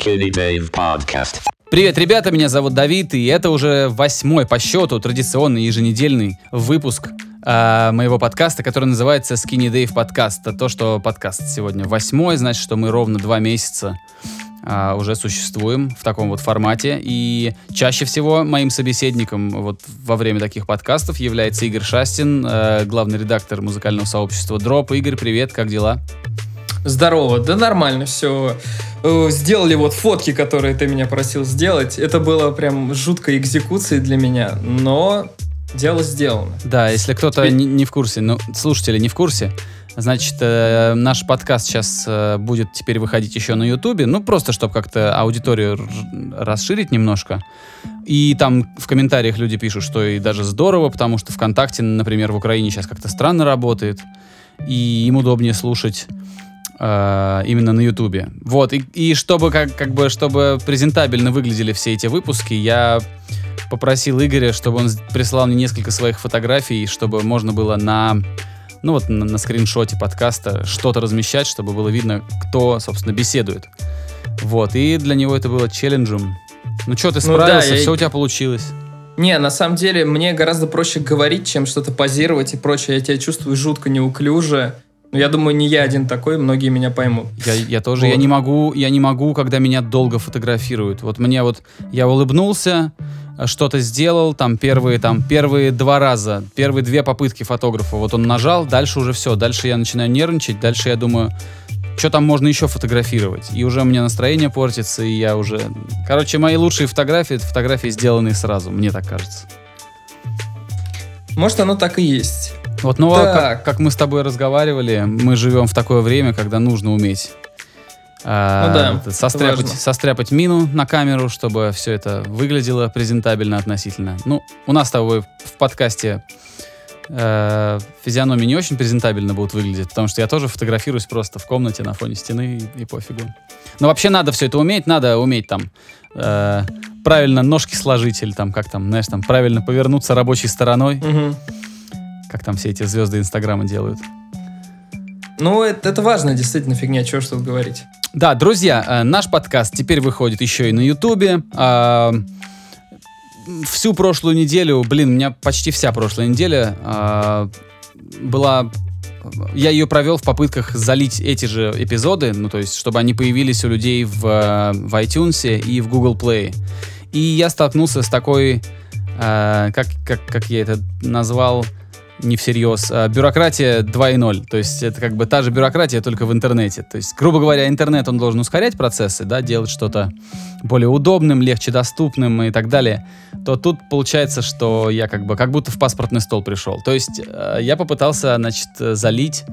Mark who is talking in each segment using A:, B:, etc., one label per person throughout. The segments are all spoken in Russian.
A: Skinny Dave Podcast.
B: Привет, ребята, меня зовут Давид, и это уже восьмой по счету традиционный еженедельный выпуск э, моего подкаста, который называется Skinny Dave Podcast. То, что подкаст сегодня восьмой, значит, что мы ровно два месяца а, уже существуем в таком вот формате. И чаще всего моим собеседником вот во время таких подкастов является Игорь Шастин, э, главный редактор музыкального сообщества Дроп. Игорь, привет, как дела?
C: Здорово, да нормально все. Сделали вот фотки, которые ты меня просил сделать. Это было прям жуткой экзекуцией для меня, но дело сделано.
B: Да, если кто-то не, не в курсе, ну, слушатели не в курсе, Значит, э, наш подкаст сейчас э, будет теперь выходить еще на Ютубе, ну просто чтобы как-то аудиторию расширить немножко. И там в комментариях люди пишут, что и даже здорово, потому что ВКонтакте, например, в Украине сейчас как-то странно работает, и им удобнее слушать э, именно на Ютубе. Вот, и, и чтобы как, как бы, чтобы презентабельно выглядели все эти выпуски, я попросил Игоря, чтобы он прислал мне несколько своих фотографий, чтобы можно было на ну вот на, на скриншоте подкаста что-то размещать, чтобы было видно, кто, собственно, беседует. Вот, и для него это было челленджем. Ну что, ты справился, ну, да, все я... у тебя получилось.
C: Не, на самом деле, мне гораздо проще говорить, чем что-то позировать и прочее. Я тебя чувствую жутко неуклюже. Но я думаю, не я один такой, многие меня поймут.
B: Я, я тоже, вот. я не могу, я не могу, когда меня долго фотографируют. Вот мне вот, я улыбнулся, что-то сделал, там первые, там первые два раза, первые две попытки фотографа, вот он нажал, дальше уже все, дальше я начинаю нервничать, дальше я думаю, что там можно еще фотографировать. И уже у меня настроение портится, и я уже... Короче, мои лучшие фотографии, это фотографии, сделанные сразу, мне так кажется.
C: Может, оно так и есть.
B: Вот, ну, а как, как мы с тобой разговаривали, мы живем в такое время, когда нужно уметь а, ну да, состряпать, состряпать мину на камеру, чтобы все это выглядело презентабельно относительно. Ну, у нас с тобой в подкасте э, физиономии не очень презентабельно будут выглядеть, потому что я тоже фотографируюсь просто в комнате на фоне стены и, и пофигу. Но вообще надо все это уметь, надо уметь там э, правильно ножки сложить или там как там, знаешь, там правильно повернуться рабочей стороной. Угу. Как там все эти звезды Инстаграма делают.
C: Ну, это, это важная действительно фигня, чего что говорить.
B: Да, друзья, э, наш подкаст теперь выходит еще и на Ютубе. А, всю прошлую неделю, блин, у меня почти вся прошлая неделя а, была я ее провел в попытках залить эти же эпизоды, ну то есть, чтобы они появились у людей в, в iTunes и в Google Play. И я столкнулся с такой, э, как, как, как я это назвал, не всерьез. А бюрократия 2.0. То есть это как бы та же бюрократия, только в интернете. То есть, грубо говоря, интернет, он должен ускорять процессы, да, делать что-то более удобным, легче доступным и так далее. То тут получается, что я как бы как будто в паспортный стол пришел. То есть э, я попытался, значит, залить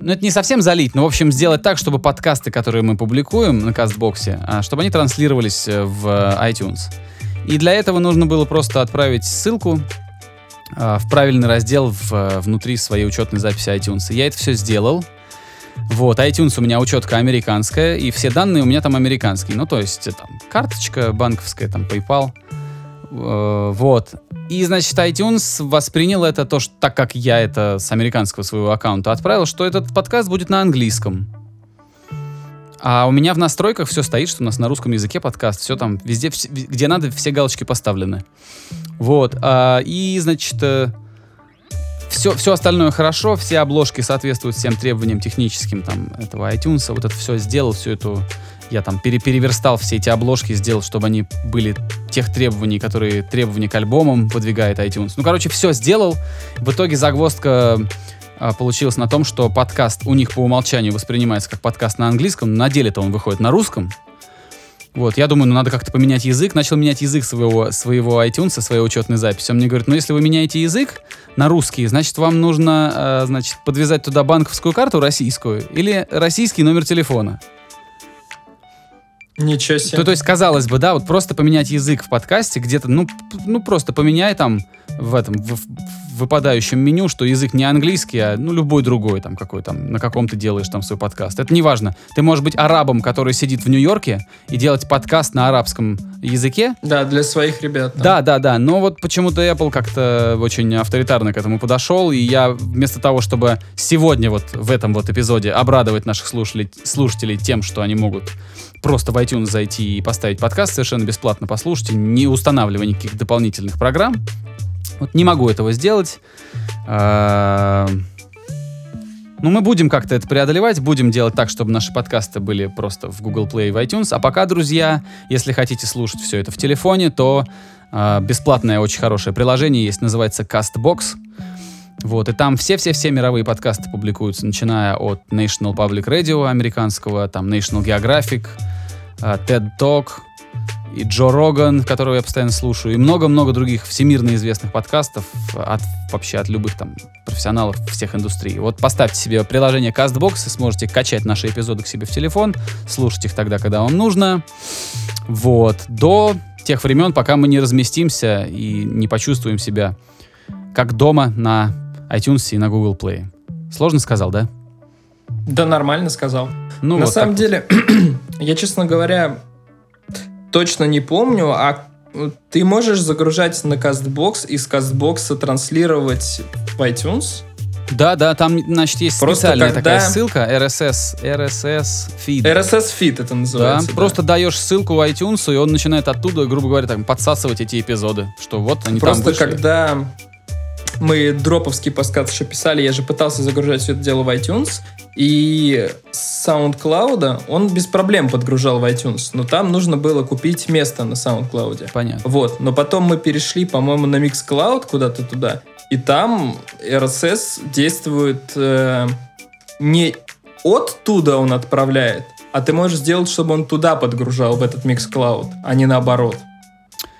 B: ну, это не совсем залить, но, в общем, сделать так, чтобы подкасты, которые мы публикуем на Кастбоксе, а, чтобы они транслировались э, в iTunes. И для этого нужно было просто отправить ссылку в правильный раздел в, э, внутри своей учетной записи iTunes. Я это все сделал. Вот, iTunes у меня учетка американская, и все данные у меня там американские. Ну, то есть, э, там, карточка банковская, там, PayPal. Э, вот. И, значит, iTunes воспринял это, то, что, так как я это с американского своего аккаунта отправил, что этот подкаст будет на английском. А у меня в настройках все стоит, что у нас на русском языке подкаст, все там, везде, где надо, все галочки поставлены. Вот. А, и, значит, все, э, все остальное хорошо, все обложки соответствуют всем требованиям техническим там этого iTunes. Вот это все сделал, всю эту я там пере переверстал все эти обложки, сделал, чтобы они были тех требований, которые требования к альбомам выдвигает iTunes. Ну, короче, все сделал. В итоге загвоздка а, получилась на том, что подкаст у них по умолчанию воспринимается как подкаст на английском, но на деле-то он выходит на русском. Вот, я думаю, ну надо как-то поменять язык. Начал менять язык своего, своего iTunes, своей учетной записи. Он мне говорит, ну если вы меняете язык на русский, значит вам нужно, э, значит, подвязать туда банковскую карту российскую или российский номер телефона.
C: Ничего себе.
B: То, то есть, казалось бы, да, вот просто поменять язык в подкасте где-то, ну, ну просто поменяй там в этом, в, выпадающем меню, что язык не английский, а ну любой другой, там какой там, на каком ты делаешь там свой подкаст. Это не важно. Ты можешь быть арабом, который сидит в Нью-Йорке и делать подкаст на арабском языке.
C: Да, для своих ребят. там.
B: Да, да, да. Но вот почему-то Apple как-то очень авторитарно к этому подошел, и я вместо того, чтобы сегодня вот в этом вот эпизоде обрадовать наших слушателей, слушателей тем, что они могут просто в iTunes зайти и поставить подкаст совершенно бесплатно послушать, не устанавливая никаких дополнительных программ. Вот не могу этого сделать. А, Ну, мы будем как-то это преодолевать, будем делать так, чтобы наши подкасты были просто в Google Play и в iTunes. А пока, друзья, если хотите слушать все это в телефоне, то а, бесплатное очень хорошее приложение есть, называется CastBox. Вот, и там все-все-все мировые подкасты публикуются, начиная от National Public Radio американского, там National Geographic, TED Talk, и Джо Роган, которого я постоянно слушаю, и много-много других всемирно известных подкастов от вообще от любых там профессионалов всех индустрий. Вот поставьте себе приложение CastBox и сможете качать наши эпизоды к себе в телефон, слушать их тогда, когда вам нужно. Вот. До тех времен, пока мы не разместимся и не почувствуем себя как дома на iTunes и на Google Play. Сложно сказал, да?
C: Да, нормально сказал.
B: Ну,
C: На
B: вот
C: самом деле, я, честно говоря, точно не помню, а ты можешь загружать на CastBox и с CastBox транслировать в iTunes?
B: Да, да, там, значит, есть
C: Просто
B: специальная
C: когда-
B: такая ссылка, RSS, RSS feed.
C: RSS Feed это
B: Да,
C: называется. да.
B: просто даешь ссылку в iTunes, и он начинает оттуда, грубо говоря, там, подсасывать эти эпизоды, что вот они там
C: Просто когда мы дроповский подкаст еще писали, я же пытался загружать все это дело в iTunes, и с SoundCloud он без проблем подгружал в iTunes, но там нужно было купить место на SoundCloud.
B: Понятно.
C: Вот, но потом мы перешли, по-моему, на Mixcloud куда-то туда, и там RSS действует э, не оттуда он отправляет, а ты можешь сделать, чтобы он туда подгружал, в этот Mixcloud, а не наоборот.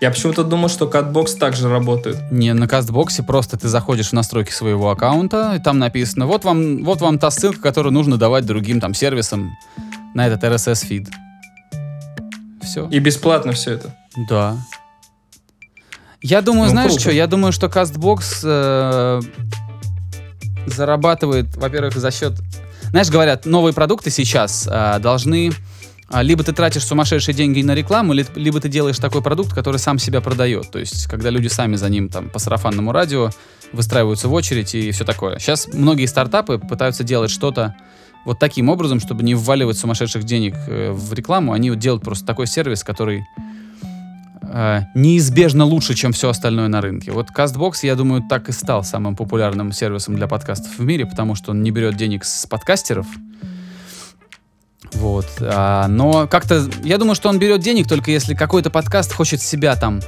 C: Я почему-то думал, что Catbox также работает.
B: Не, на кастбоксе просто ты заходишь в настройки своего аккаунта, и там написано, вот вам, вот вам та ссылка, которую нужно давать другим там сервисам на этот RSS фид. Все.
C: И бесплатно все это.
B: Да. Я думаю,
C: Ну,
B: знаешь
C: круто.
B: что? Я думаю, что CastBox э, зарабатывает, во-первых, за счет... Знаешь, говорят, новые продукты сейчас э, должны... а, Либо ты тратишь сумасшедшие деньги на рекламу, ли- либо ты делаешь такой продукт, который сам себя продает. То есть, когда люди сами за ним там по сарафанному радио выстраиваются в очередь и все такое. Сейчас многие стартапы пытаются делать что-то вот таким образом, чтобы не вваливать сумасшедших денег э, в рекламу. Они вот делают просто такой сервис, который э, неизбежно лучше, чем все остальное на рынке. Вот CastBox, я думаю, так и стал самым популярным сервисом для подкастов в мире, потому что он не берет денег с подкастеров. Вот. А, но как-то, я думаю, что он берет денег только если какой-то подкаст хочет себя там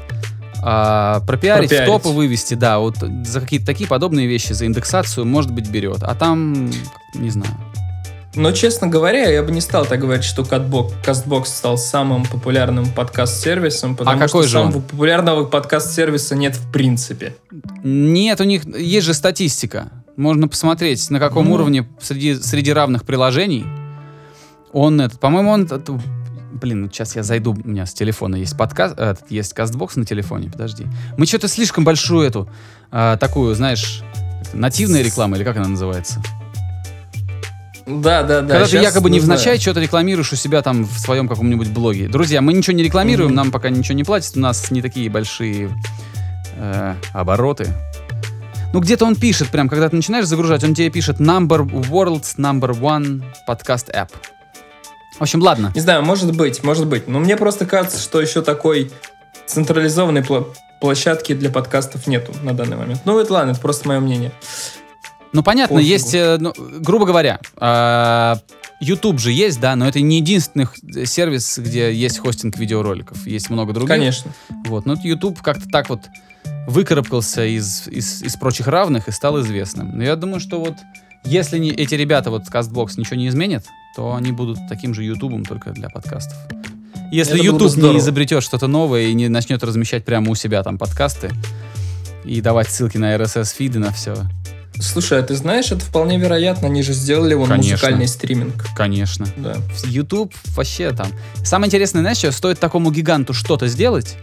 B: а, пропиарить, в
C: Пропиарить.
B: топы вывести, да, вот за какие-то такие подобные вещи, за индексацию, может быть, берет. А там, не знаю.
C: Но, честно говоря, я бы не стал так говорить, что CastBox стал самым популярным подкаст-сервисом, потому
B: А какой
C: что
B: же он?
C: самого популярного подкаст-сервиса нет в принципе.
B: Нет, у них есть же статистика. Можно посмотреть, на каком
C: Ну.
B: уровне среди, среди равных приложений он этот, по-моему, он, блин, вот сейчас я зайду, у меня с телефона есть подкаст, э, этот, есть кастбокс на телефоне, подожди. Мы что-то слишком большую эту, а, такую, знаешь, нативная реклама, или как она называется?
C: Да, да, да.
B: Когда ты якобы
C: нужно-
B: невзначай что-то рекламируешь у себя там в своем каком-нибудь блоге. Друзья, мы ничего не рекламируем,
C: Мгм.
B: нам пока ничего не платят, у нас не такие большие э, обороты. Ну, где-то он пишет, прям, когда ты начинаешь загружать, он тебе пишет number world's number one podcast app. В общем, ладно.
C: Не знаю, может быть, может быть. Но мне просто кажется, что еще такой централизованной площадки для подкастов нету на данный момент. Ну, это ладно, это просто мое мнение.
B: Ну, понятно,
C: Пофигу.
B: есть, э, ну, грубо говоря, э, YouTube же есть, да, но это не единственный х- сервис, где есть хостинг видеороликов. Есть много других.
C: Конечно.
B: Вот, но YouTube как-то так вот выкарабкался из, из, из прочих равных и стал известным. Но я думаю, что вот если не, эти ребята, вот CastBox, ничего не изменят, то они будут таким же Ютубом, только для подкастов. Если
C: Это
B: YouTube не изобретет что-то новое и не начнет размещать прямо у себя там подкасты и давать ссылки на RSS-фиды, на все,
C: Слушай, а ты знаешь, это вполне вероятно. Они же сделали вон
B: Конечно.
C: музыкальный стриминг.
B: конечно.
C: Да.
B: YouTube вообще там. Самое интересное, знаешь, что стоит такому гиганту что-то сделать,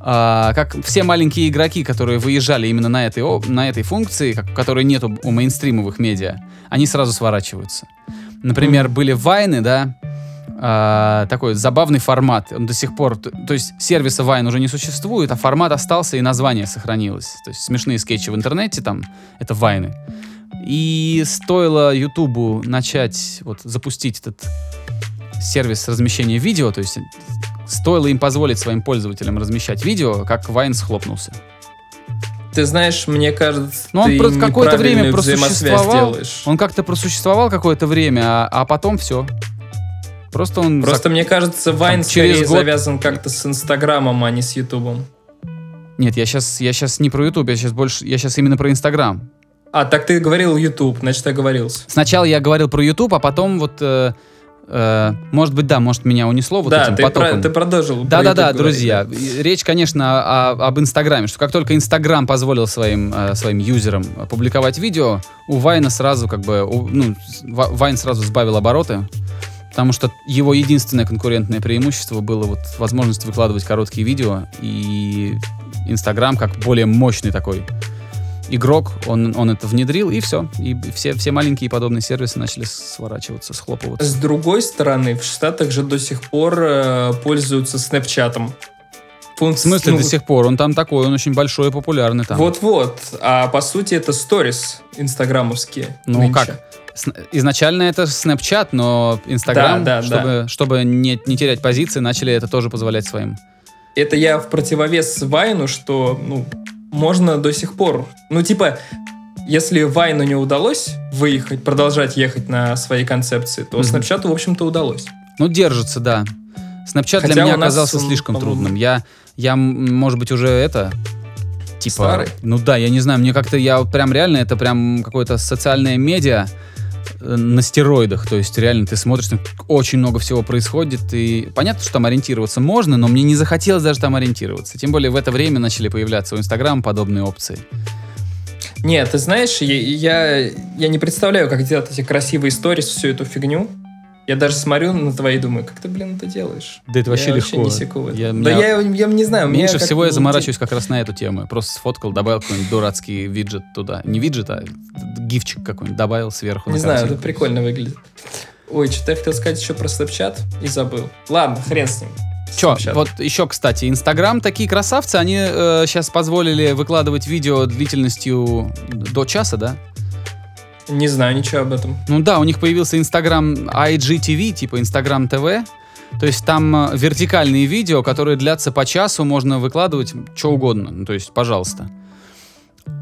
B: а, как все маленькие игроки, которые выезжали именно на этой, на этой функции, как, которой нет у, у мейнстримовых медиа, они сразу сворачиваются. Например, были вайны, да, а, такой забавный формат. Он до сих пор, т- то есть сервиса Вайн уже не существует, а формат остался и название сохранилось. То есть смешные скетчи в интернете там, это вайны. И стоило Ютубу начать вот запустить этот сервис размещения видео, то есть стоило им позволить своим пользователям размещать видео, как Вайн схлопнулся.
C: Ты знаешь, мне кажется,
B: Ну, он
C: ты
B: просто какое-то время просуществовал.
C: делаешь.
B: Он как-то просуществовал какое-то время, а, а потом все. Просто он...
C: Просто мне кажется, Вайн
B: через
C: скорее
B: год-
C: завязан как-то с Инстаграмом, а не с Ютубом.
B: Нет, я сейчас, я сейчас не про YouTube, я сейчас больше, я сейчас именно про Инстаграм.
C: А, так ты говорил Ютуб, значит, оговорился.
B: Сначала я говорил про YouTube, а потом вот, э, э, может быть, да, может меня унесло вот
C: да,
B: этим
C: ты,
B: потоком.
C: про- ты продолжил. про
B: Да-да-да, друзья. Речь, конечно, о- об Инстаграме, что как только Инстаграм позволил своим, э, своим юзерам публиковать видео, у Вайна сразу как бы, у- ну, Вайн сразу сбавил обороты, потому что его единственное конкурентное преимущество было вот возможность выкладывать короткие видео, и Инстаграм как более мощный такой игрок, он, он это внедрил, и все. И все, все маленькие подобные сервисы начали сворачиваться, схлопываться.
C: С другой стороны, в Штатах же до сих пор э, пользуются Снэпчатом.
B: В смысле
C: Ну,
B: до сих пор? Он там такой, он очень большой и популярный там.
C: Вот-вот. А по сути это сторис инстаграмовские.
B: Ну
C: нынче.
B: как? Изначально это Snapchat, но Instagram,
C: Да, да,
B: чтобы, чтобы не, не терять позиции, начали это тоже позволять своим.
C: Это я в противовес Вайну, что, ну, можно до сих пор. Ну, типа, если Вайну не удалось выехать, продолжать ехать на своей концепции, то
B: Мгм.
C: Снапчату, в общем-то, удалось.
B: Ну, держится, да. Snapchat
C: Хотя
B: для меня
C: нас
B: оказался слишком трудным. Я, я, может быть, уже это... Типа,
C: Старый?
B: ну да, я не знаю, мне как-то, я вот прям реально, это прям какое-то социальное медиа на стероидах, то есть реально ты смотришь, там очень много всего происходит, и понятно, что там ориентироваться можно, но мне не захотелось даже там ориентироваться. Тем более в это время начали появляться у Инстаграма подобные опции.
C: Нет, ты знаешь, я, я, я не представляю, как делать эти красивые сторис, всю эту фигню. Я даже смотрю на твои и думаю, как ты, блин, это делаешь?
B: Да это вообще
C: я
B: легко.
C: не секу в это.
B: Я-
C: да
B: меня-
C: я, я не знаю.
B: Меньше всего я заморачиваюсь как раз на эту тему. Просто сфоткал, добавил какой-нибудь дурацкий виджет туда. Не виджет, а гифчик какой-нибудь добавил сверху.
C: Не
B: на
C: знаю, это прикольно выглядит. Ой, что-то я хотел сказать еще про Snapchat и забыл. Ладно, хрен с ним. Snapchat.
B: вот еще, кстати, Инстаграм, такие красавцы, они сейчас позволили выкладывать видео длительностью до часа, да?
C: Не знаю ничего об этом.
B: Ну да, у них появился Инстаграм IGTV, типа Инстаграм ТВ. То есть там э, вертикальные видео, которые длятся по часу, можно выкладывать что угодно. Ну, то есть, пожалуйста.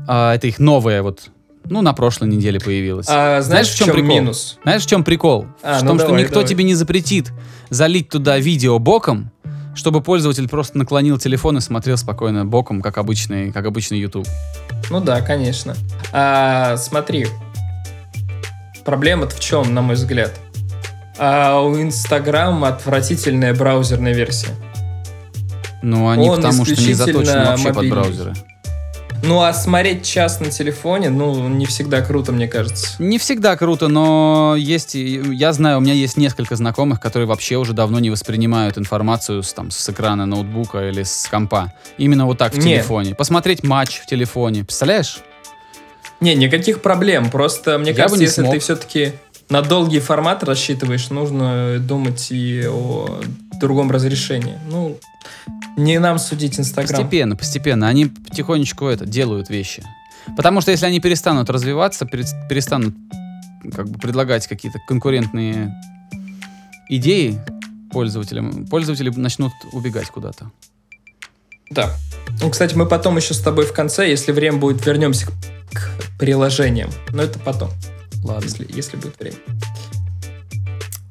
B: А, это их новое вот, ну, на прошлой неделе появилось.
C: А знаешь, в чем,
B: прикол?
C: минус?
B: Знаешь, в чем прикол?
C: А,
B: в
C: ну
B: том, что
C: давай,
B: никто
C: давай.
B: тебе не запретит залить туда видео боком, чтобы пользователь просто наклонил телефон и смотрел спокойно боком, как обычный, как обычный YouTube.
C: Ну да, конечно. А, смотри, проблема-то в чем, на мой взгляд? А у Инстаграма отвратительная браузерная версия.
B: Ну, они
C: Он
B: потому что не заточены вообще под
C: мобильный.
B: браузеры.
C: Ну, а смотреть час на телефоне, ну, не всегда круто, мне кажется.
B: Не всегда круто, но есть, я знаю, у меня есть несколько знакомых, которые вообще уже давно не воспринимают информацию с, там, с экрана ноутбука или с компа. Именно вот так в
C: Не.
B: телефоне. Посмотреть матч в телефоне. Представляешь?
C: Не, никаких проблем. Просто, мне
B: Я
C: кажется, если
B: смог.
C: ты все-таки на долгий формат рассчитываешь, нужно думать и о другом разрешении. Ну, не нам судить Инстаграм.
B: Постепенно, постепенно. Они потихонечку это делают вещи. Потому что если они перестанут развиваться, перес- перестанут как бы предлагать какие-то конкурентные идеи пользователям, пользователи начнут убегать куда-то.
C: Да. Ну, кстати, мы потом еще с тобой в конце, если время будет, вернемся к, приложениям. Но это потом,
B: Ладно.
C: если, если будет время.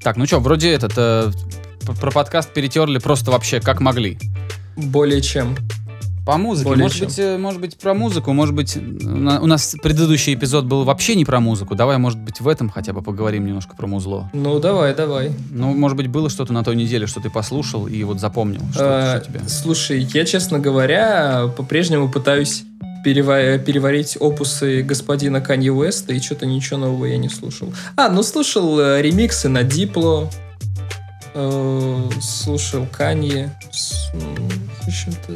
B: Так, ну что, вроде этот э, про подкаст перетерли просто вообще как могли.
C: Более чем.
B: По музыке,
C: Более
B: может
C: чем.
B: быть, э, может быть, про музыку, может быть, у нас предыдущий эпизод был вообще не про музыку. Давай, может быть, в этом хотя бы поговорим немножко про музло.
C: Ну, давай, давай.
B: Ну, может быть, было что-то на той неделе, что ты послушал и вот запомнил, что,
C: Э,
B: что тебе.
C: Слушай, я, честно говоря, по-прежнему пытаюсь перева- переварить опусы господина Канье Уэста, и что-то ничего нового я не слушал. А, ну слушал э, ремиксы на Дипло, э, слушал Канье. С- м, в общем-то,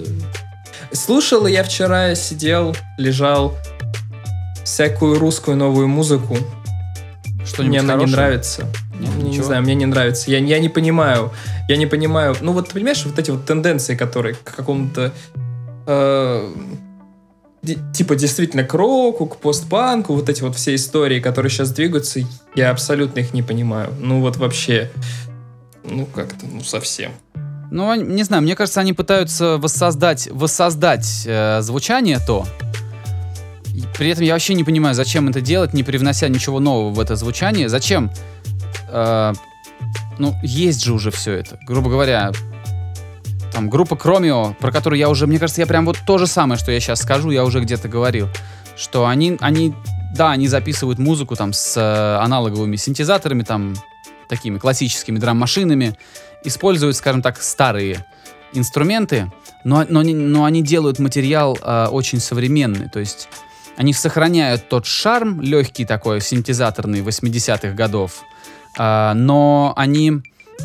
C: Слушал, я вчера сидел, лежал всякую русскую новую музыку.
B: Что-нибудь
C: Мне она не нравится.
B: Нет,
C: не знаю, мне не нравится. Я, я не понимаю. Я не понимаю. Ну вот, понимаешь, вот эти вот тенденции, которые к какому-то... э, типа действительно к року, к постпанку, вот эти вот все истории, которые сейчас двигаются, я абсолютно их не понимаю. Ну вот вообще, ну как-то, ну совсем.
B: Ну, не знаю, мне кажется, они пытаются воссоздать, воссоздать э, звучание то. И при этом я вообще не понимаю, зачем это делать, не привнося ничего нового в это звучание. Зачем? Э, ну, есть же уже все это. Грубо говоря, там группа Кромио, про которую я уже, мне кажется, я прям вот то же самое, что я сейчас скажу, я уже где-то говорил. Что они, они, да, они записывают музыку там с э, аналоговыми синтезаторами, там, такими классическими драм-машинами, используют, скажем так, старые инструменты, но, но, но они делают материал э, очень современный. То есть они сохраняют тот шарм легкий такой, синтезаторный 80-х годов, а, но они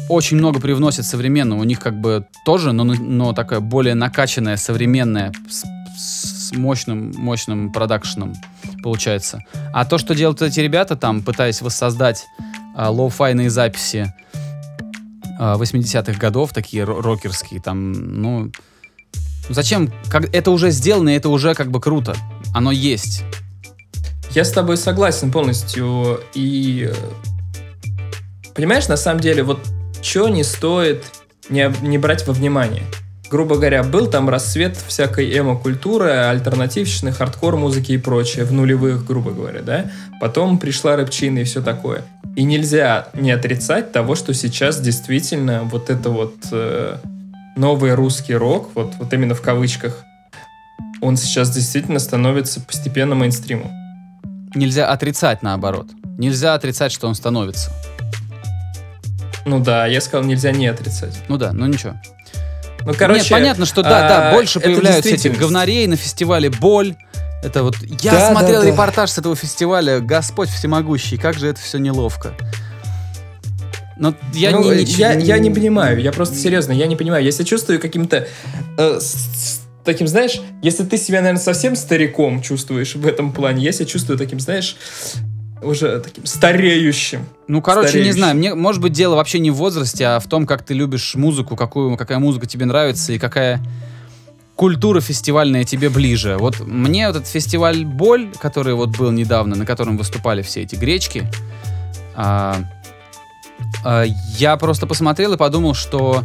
B: очень много привносят современного. У них как бы тоже, но, но такая более накачанная, современная, с, с мощным, мощным продакшеном получается. А то, что делают эти ребята там, пытаясь воссоздать а, lo-fi йные записи 80-х годов, такие ро- рокерские, там, ну... Зачем? Как, это уже сделано, и это уже как бы круто. Оно есть.
C: Я с тобой согласен полностью. И э, понимаешь, на самом деле, вот что не стоит не, не брать во внимание. Грубо говоря, был там расцвет всякой эмо-культуры, альтернативщины, хардкор-музыки и прочее, в нулевых, грубо говоря, да? Потом пришла рэпчина и все такое. И нельзя не отрицать того, что сейчас действительно вот это вот э, новый русский рок, вот, вот именно в кавычках, он сейчас действительно становится постепенно мейнстримом.
B: Нельзя отрицать, наоборот. Нельзя отрицать, что он становится.
C: Ну да, я сказал, нельзя не отрицать.
B: Ну да, ну ничего.
C: Ну, короче,
B: Нет, понятно, что да, да,
C: а,
B: больше появляются этих говнарей на фестивале «Боль». Это вот... Я
C: Да,
B: смотрел
C: да, да.
B: репортаж с этого фестиваля, Господь всемогущий, как же это все неловко. Но я
C: ну,
B: не,
C: э,
B: нич-
C: я, я не понимаю, я просто серьезно, я не понимаю. Я себя чувствую каким-то э, с таким, знаешь, если ты себя, наверное, совсем стариком чувствуешь в этом плане, я себя чувствую таким, знаешь, уже таким стареющим.
B: Ну, короче, не
C: стареющий.
B: знаю. Мне, может быть, дело вообще не в возрасте, а в том, как ты любишь музыку, какую, какая музыка тебе нравится и какая культура фестивальная тебе ближе. Вот мне вот этот фестиваль «Боль», который вот был недавно, на котором выступали все эти гречки, а, а, я просто посмотрел и подумал, что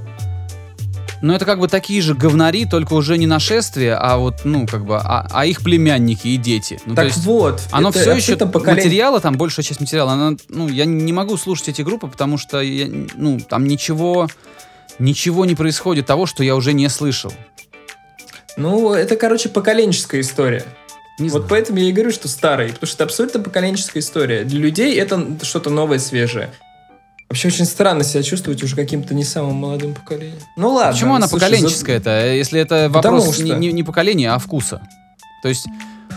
B: ну, это как бы такие же говнари, только уже не нашествие, а вот, ну, как бы, а, а их племянники и дети. Ну,
C: так
B: есть-
C: вот,
B: оно
C: это
B: все еще
C: поколение-
B: материала, там большая часть материала, она, ну, я не могу слушать эти группы, потому что, я, ну, там ничего, ничего не происходит того, что я уже не слышал.
C: Ну, это, короче, поколенческая история.
B: Не
C: вот
B: знаю.
C: поэтому я и говорю, что старый, потому что это абсолютно поколенческая история. Для людей это что-то новое, свежее. Вообще очень странно себя чувствовать уже каким-то не самым молодым поколением. Ну ладно.
B: Почему она
C: слушай, за-
B: поколенческая-то, если это вопрос
C: что-
B: не, не- не поколения, а вкуса? То есть,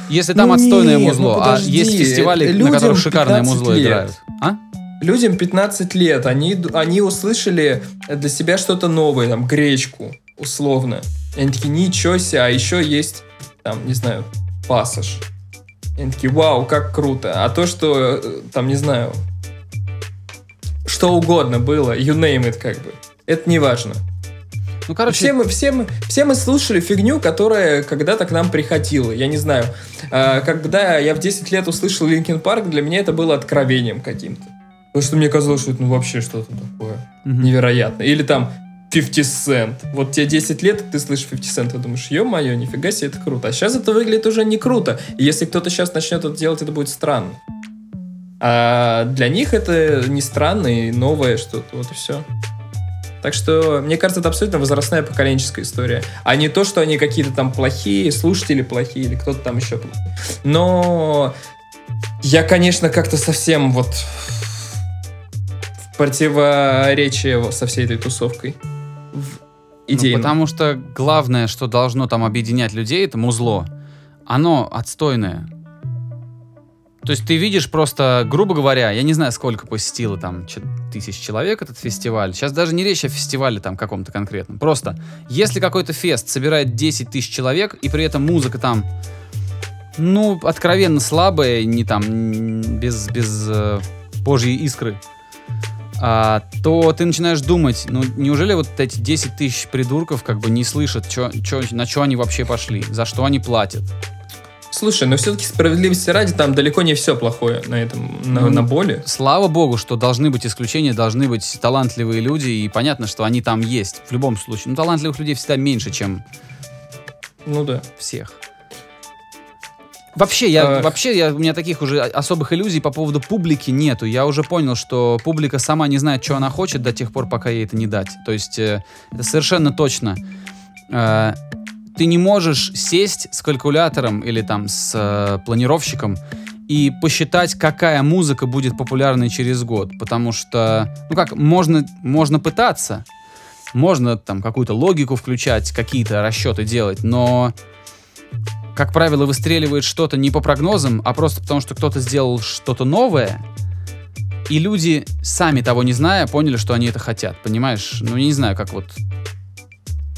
B: если там
C: Ну
B: отстойное
C: нет,
B: музло,
C: ну
B: а есть фестивали, на которых шикарное
C: 15
B: музло
C: лет.
B: играют. А?
C: Людям 15 лет, они, они услышали для себя что-то новое, там, гречку, условно. И они такие, ничего себе, а еще есть, там, не знаю, пассаж. И они такие, вау, как круто. А то, что, э, там, не знаю, что угодно было, you name it, как бы, это не важно.
B: Ну, короче,
C: Все мы, все, мы, все мы слушали фигню, которая когда-то к нам приходила. Я не знаю. а, когда я в 10 лет услышал Линkin Парк, для меня это было откровением каким-то. Потому что мне казалось, что это ну, вообще что-то такое
B: мгм.
C: невероятное. Или там 50 Cent. Вот тебе 10 лет, ты слышишь 50 Cent, ты думаешь, ё-моё, нифига себе, это круто. А сейчас это выглядит уже не круто. И если кто-то сейчас начнет это делать, это будет странно. А для них это не странно и новое что-то. Вот и все. Так что, мне кажется, это абсолютно возрастная поколенческая история. А не то, что они какие-то там плохие, слушатели плохие или кто-то там еще плохой. Но я, конечно, как-то совсем вот в противоречие со всей этой тусовкой. В
B: Ну, потому что главное, что должно там объединять людей, это музло. Оно отстойное. То есть ты видишь просто, грубо говоря, я не знаю, сколько посетило там тысяч человек этот фестиваль. Сейчас даже не речь о фестивале там каком-то конкретном. Просто, если какой-то фест собирает 10 тысяч человек, и при этом музыка там, ну, откровенно слабая, не там, без, без э, божьей искры, а, то ты начинаешь думать, ну, неужели вот эти 10 тысяч придурков как бы не слышат, чё, чё- на что они вообще пошли, за что они платят?
C: Слушай, но все-таки справедливости ради, там далеко не все плохое на этом, на,
B: Ну,
C: на боли.
B: Слава богу, что должны быть исключения, должны быть талантливые люди, и понятно, что они там есть в любом случае. Ну, талантливых людей всегда меньше, чем
C: Ну да.
B: всех. Вообще, я,
C: Ах.
B: вообще я, у меня таких уже особых иллюзий по поводу публики нету. Я уже понял, что публика сама не знает, что она хочет до тех пор, пока ей это не дать. То есть э, это совершенно точно. Э, ты не можешь сесть с калькулятором или там с э, планировщиком и посчитать, какая музыка будет популярной через год. Потому что, ну как, можно, можно пытаться, можно там какую-то логику включать, какие-то расчеты делать, но как правило, выстреливает что-то не по прогнозам, а просто потому, что кто-то сделал что-то новое, и люди, сами того не зная, поняли, что они это хотят, понимаешь? Ну, я не знаю, как вот...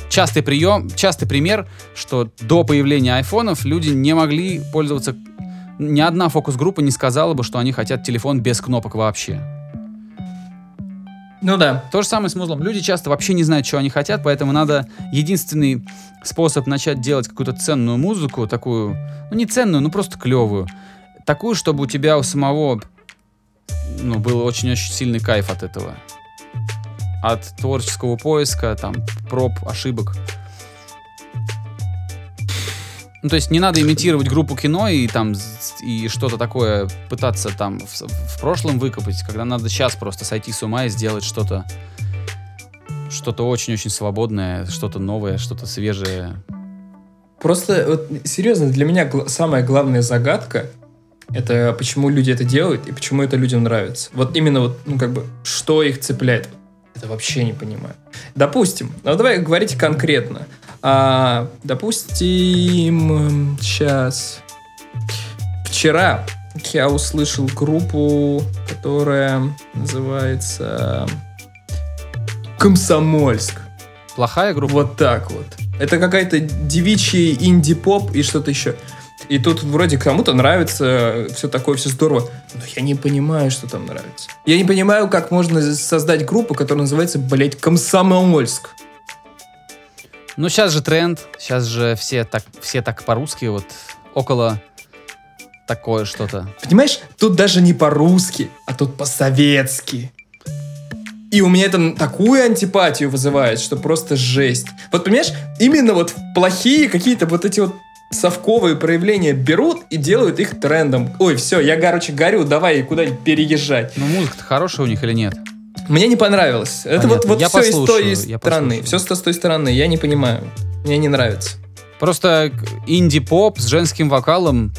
B: Частый прием, частый пример, что до появления айфонов люди не могли пользоваться... Ни одна фокус-группа не сказала бы, что они хотят телефон без кнопок вообще.
C: Ну да.
B: То же самое с музлом. Люди часто вообще не знают, что они хотят, поэтому надо единственный способ начать делать какую-то ценную музыку, такую, ну не ценную, ну просто клевую, такую, чтобы у тебя у самого, ну, был очень-очень сильный кайф от этого. От творческого поиска, там, проб, ошибок. Ну, то есть не надо имитировать группу кино и там и что-то такое пытаться там в, в прошлом выкопать, когда надо сейчас просто сойти с ума и сделать что-то что-то очень-очень свободное, что-то новое, что-то свежее.
C: Просто, вот, серьезно, для меня гла- самая главная загадка это почему люди это делают и почему это людям нравится. Вот именно вот, ну как бы, что их цепляет. Это вообще не понимаю. Допустим, ну давай говорить конкретно. А, допустим, сейчас. Вчера я услышал группу, которая называется Комсомольск.
B: Плохая группа?
C: Вот так вот. Это какая-то девичий инди-поп и что-то еще. И тут вроде кому-то нравится, все такое, все здорово. Но я не понимаю, что там нравится. Я не понимаю, как можно создать группу, которая называется, блять, Комсомольск.
B: Ну, сейчас же тренд, сейчас же все так, все так по-русски, вот около такое что-то.
C: Понимаешь, тут даже не по-русски, а тут по-советски. И у меня это такую антипатию вызывает, что просто жесть. Вот понимаешь, именно вот плохие какие-то вот эти вот совковые проявления берут и делают их трендом. Ой, все, я, короче, горю, давай куда-нибудь переезжать.
B: Ну, музыка-то хорошая у них или нет?
C: Мне не понравилось. Это вот,
B: Понятно.
C: вот
B: Я
C: все из
B: послушаю,
C: той
B: я
C: стороны. Все с той стороны. Я не понимаю. Мне не нравится.
B: Просто инди-поп с женским вокалом,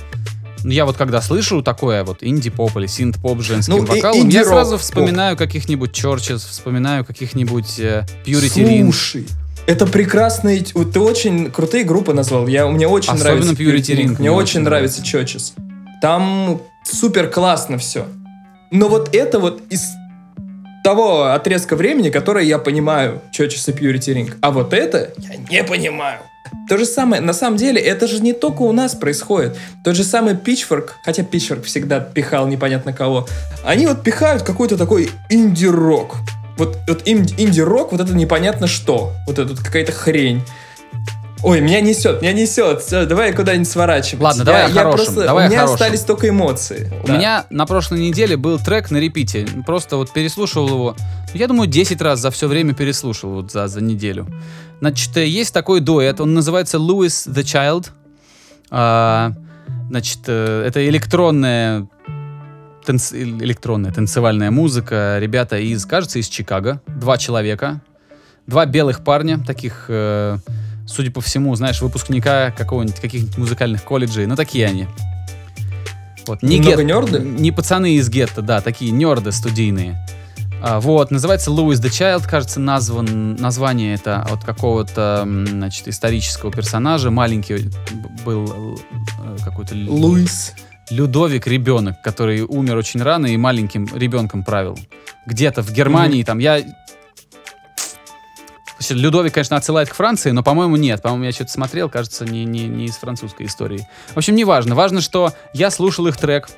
B: ну, я вот когда слышу такое вот инди-поп или синт-поп с женским
C: Ну,
B: вокалом, я сразу вспоминаю каких-нибудь Churches, вспоминаю каких-нибудь э, Purity Ring.
C: Это прекрасные... вот Ты очень крутые группы назвал. Я, мне очень
B: Особенно
C: нравится
B: Purity Ring
C: Мне
B: мне
C: очень нравится Churches. Там супер классно все. Но вот это вот из того отрезка времени, который я понимаю Churches и Purity Ring. А вот это я не понимаю. То же самое, на самом деле, это же не только у нас происходит. Тот же самый Pitchfork, хотя Pitchfork всегда пихал непонятно кого, они вот пихают какой-то такой инди-рок. Вот, вот ин- инди-рок, вот это непонятно что. Вот это вот какая-то хрень. Ой, меня несет, меня несет. Всё, давай куда-нибудь сворачивать.
B: Ладно,
C: Я-
B: давай
C: я
B: хорошем,
C: просто-
B: давай
C: У меня
B: хорошем.
C: остались только эмоции.
B: У
C: Да.
B: меня на прошлой неделе был трек на репите. Просто вот переслушивал его. Я думаю, 10 раз за все время переслушал вот за, за неделю. Значит, э, есть такой дуэт. Он называется Louis the Child. А, значит, э, это электронная танц- электронная танцевальная музыка. Ребята из, кажется, из Чикаго. Два человека. Два белых парня, таких, э, судя по всему, знаешь, выпускника какого-нибудь, каких-нибудь музыкальных колледжей. Ну, такие они. Вот, не гет-
C: нерды?
B: Не пацаны из гетто, да, такие нерды студийные. А, вот, называется Louis the Child, кажется, назван, название это от какого-то, значит, исторического персонажа. Маленький был э, какой-то...
C: Луис.
B: Людовик ребенок, который умер очень рано и маленьким ребенком правил. Где-то в Германии, там, я... Людовик, конечно, отсылает к Франции, но, по-моему, нет. По-моему, я что-то смотрел, кажется, не, не, не из французской истории. В общем, не важно. Важно, что я слушал их трек.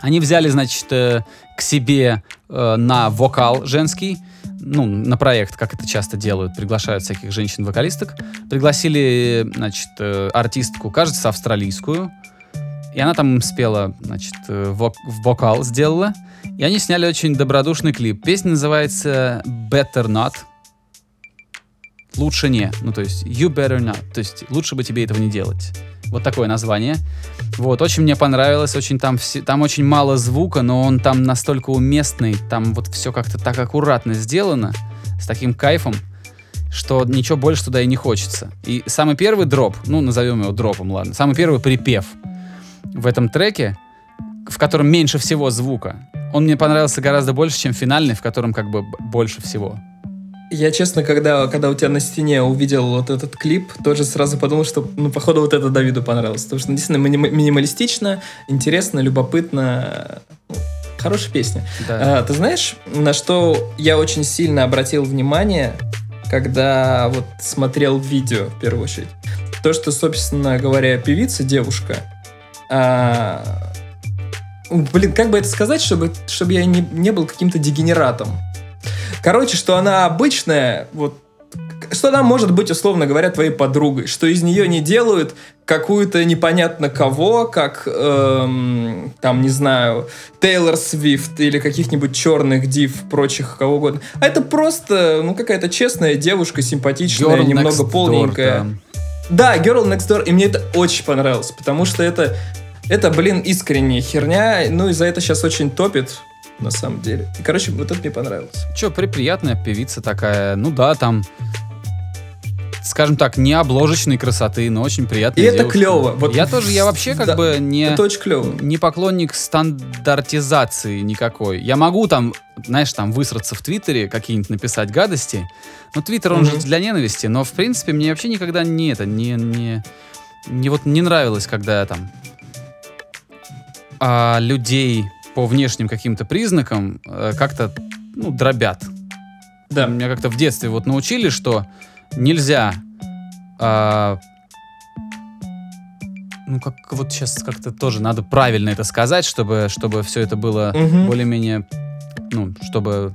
B: Они взяли, значит, э, к себе э, на вокал женский, ну, на проект, как это часто делают, приглашают всяких женщин-вокалисток. Пригласили, значит, э, артистку, кажется, австралийскую. И она там спела, значит, э, вок- вокал сделала. И они сняли очень добродушный клип. Песня называется Better Not. Лучше не. Ну, то есть, you better not. То есть, лучше бы тебе этого не делать. Вот такое название. Вот, очень мне понравилось, очень там, все, там очень мало звука, но он там настолько уместный, там вот все как-то так аккуратно сделано, с таким кайфом, что ничего больше туда и не хочется. И самый первый дроп, ну, назовем его дропом, ладно, самый первый припев в этом треке, в котором меньше всего звука, он мне понравился гораздо больше, чем финальный, в котором как бы больше всего.
C: Я, честно, когда, когда у тебя на стене увидел вот этот клип, тоже сразу подумал, что, ну, походу, вот это Давиду понравилось. Потому что действительно миним- минималистично, интересно, любопытно. Ну, Хорошая песня.
B: Да.
C: А, ты знаешь, на что я очень сильно обратил внимание, когда вот смотрел видео, в первую очередь? То, что, собственно говоря, певица, девушка, а, блин, как бы это сказать, чтобы, чтобы я не, не был каким-то дегенератом? Короче, что она обычная, вот что она может быть, условно говоря, твоей подругой, что из нее не делают какую-то непонятно кого, как, эм, там, не знаю, Тейлор Свифт или каких-нибудь черных див, прочих, кого угодно. А это просто, ну, какая-то честная девушка, симпатичная,
B: Girl
C: немного
B: Door
C: полненькая.
B: там.
C: Да, Girl Next Door, и мне это очень понравилось, потому что это, это, блин, искренняя херня, ну и за это сейчас очень топит, на самом деле. И, короче, вот это мне понравилось.
B: Че, при- приятная певица такая. Ну да, там, скажем так, не обложечной красоты, но очень приятная
C: И это
B: девушка.
C: клево. Вот
B: я тоже, я вообще как
C: да,
B: бы не,
C: Это очень клево.
B: не поклонник стандартизации никакой. Я могу там, знаешь, там высраться в Твиттере, какие-нибудь написать гадости. Ну, Твиттер, он же
C: Мгм.
B: для ненависти, но, в принципе, мне вообще никогда не это, не, не, не вот не нравилось, когда там а, людей по внешним каким-то признакам э, как-то, ну, дробят.
C: Да.
B: Меня как-то в детстве вот научили, что нельзя... а, ну, как вот сейчас как-то тоже надо правильно это сказать, чтобы, чтобы все это было
C: Мгм.
B: более-менее, ну, чтобы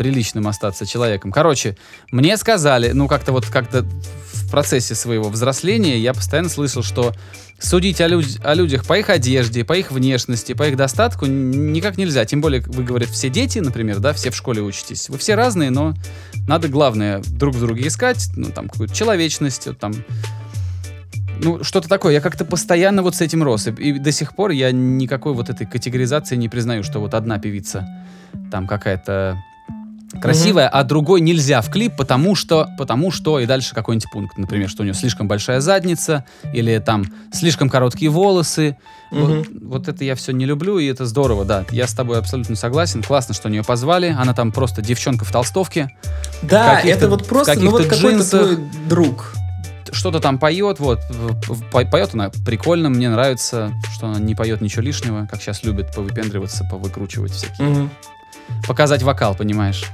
B: приличным остаться человеком. Короче, мне сказали, ну, как-то вот как-то в процессе своего взросления я постоянно слышал, что судить о, люд- о людях по их одежде, по их внешности, по их достатку никак нельзя. Тем более, вы, говорят, все дети, например, да, все в школе учитесь. Вы все разные, но надо, главное, друг в друге искать, ну, там, какую-то человечность, вот там, ну, что-то такое. Я как-то постоянно вот с этим рос. И до сих пор я никакой вот этой категоризации не признаю, что вот одна певица там какая-то красивая, а другой нельзя в клип, потому что, потому что, и дальше какой-нибудь пункт, например, что у нее слишком большая задница, или там слишком короткие волосы. Вот,
C: Мгм.
B: вот это я все не люблю, и это здорово, да. Я с тобой абсолютно согласен. Классно, что нее позвали. Она там просто девчонка в толстовке.
C: Да,
B: каких-то-
C: это вот просто, ну вот какой-то твой друг.
B: что-то там поет, вот, в- в- по- поет она прикольно, мне нравится, что она не поет ничего лишнего, как сейчас любят повыпендриваться, повыкручивать всякие.
C: Мгм.
B: Показать вокал, понимаешь?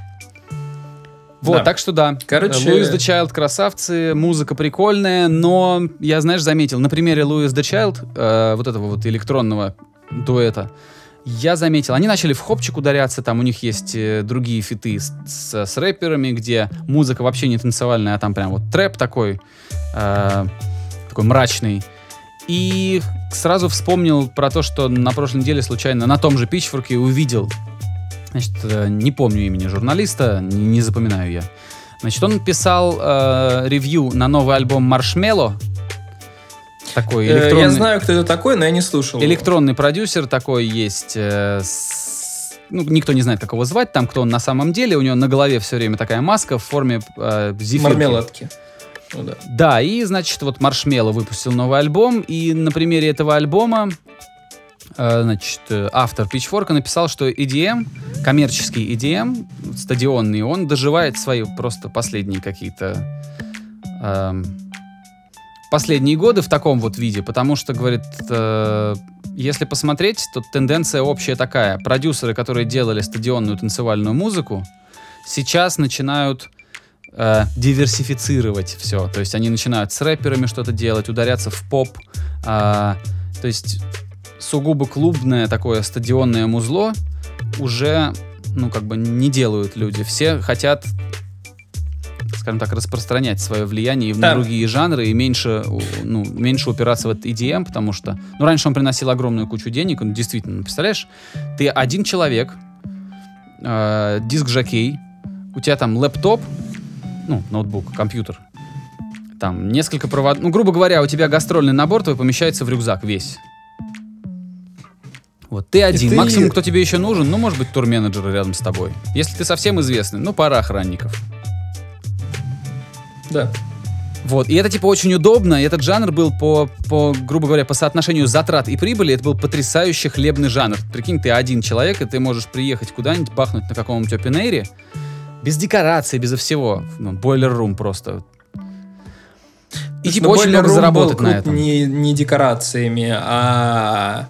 B: Вот,
C: Да.
B: так что да.
C: Короче-
B: Луис the Child красавцы, музыка прикольная, но я, знаешь, заметил, на примере Луис the Child, э, вот этого вот электронного дуэта, я заметил, они начали в хопчик ударяться, там у них есть э, другие фиты с, с- с рэперами, где музыка вообще не танцевальная, а там прям вот трэп такой, э, такой мрачный. И сразу вспомнил про то, что на прошлой неделе случайно на том же Пичфорке увидел, значит, э, не помню имени журналиста, не, не запоминаю я. Значит, он писал э, ревью на новый альбом Маршмелло, такой
C: Э,
B: электронный,
C: Я знаю, кто это такой, но я не слушал. его.
B: электронный продюсер такой есть. э, с- ну, никто не знает, как его звать, там, кто он на самом деле. У него на голове все время такая маска в форме э, зефирки.
C: Мармеладки. Ну да.
B: Да, и, значит, вот Маршмелло выпустил новый альбом, и на примере этого альбома, значит, э, автор Pitchfork написал, что EDM, коммерческий EDM, стадионный, он доживает свои просто последние какие-то эм, последние годы в таком вот виде, потому что, говорит, э, если посмотреть, то тенденция общая такая. Продюсеры, которые делали стадионную танцевальную музыку, сейчас начинают э, диверсифицировать все. То есть они начинают с рэперами что-то делать, ударяться в поп. э, то есть сугубо клубное такое стадионное музло уже, ну, как бы не делают люди. Все хотят скажем так, распространять свое влияние и на
C: Да.
B: другие жанры и меньше, ну, меньше упираться в этот EDM, потому что, ну, раньше он приносил огромную кучу денег, он действительно, ну, представляешь, ты один человек, э, диск-жокей, у тебя там лэптоп, ну, ноутбук, компьютер, там несколько проводов, ну, грубо говоря, у тебя гастрольный набор твой помещается в рюкзак весь. Вот ты один,
C: ты-
B: максимум, кто тебе еще нужен, ну, может быть, турменеджер рядом с тобой. Если ты совсем известный, ну, пара охранников.
C: Да.
B: Вот, и это типа очень удобно, и этот жанр был по, по, грубо говоря, по соотношению затрат и прибыли, это был потрясающий хлебный жанр. Прикинь, ты один человек, и ты можешь приехать куда-нибудь, бахнуть на каком-нибудь опенэйре, без декораций, безо всего. Ну, бойлер-рум просто. И типа
C: Но
B: очень много заработать на этом.
C: Не, не декорациями, а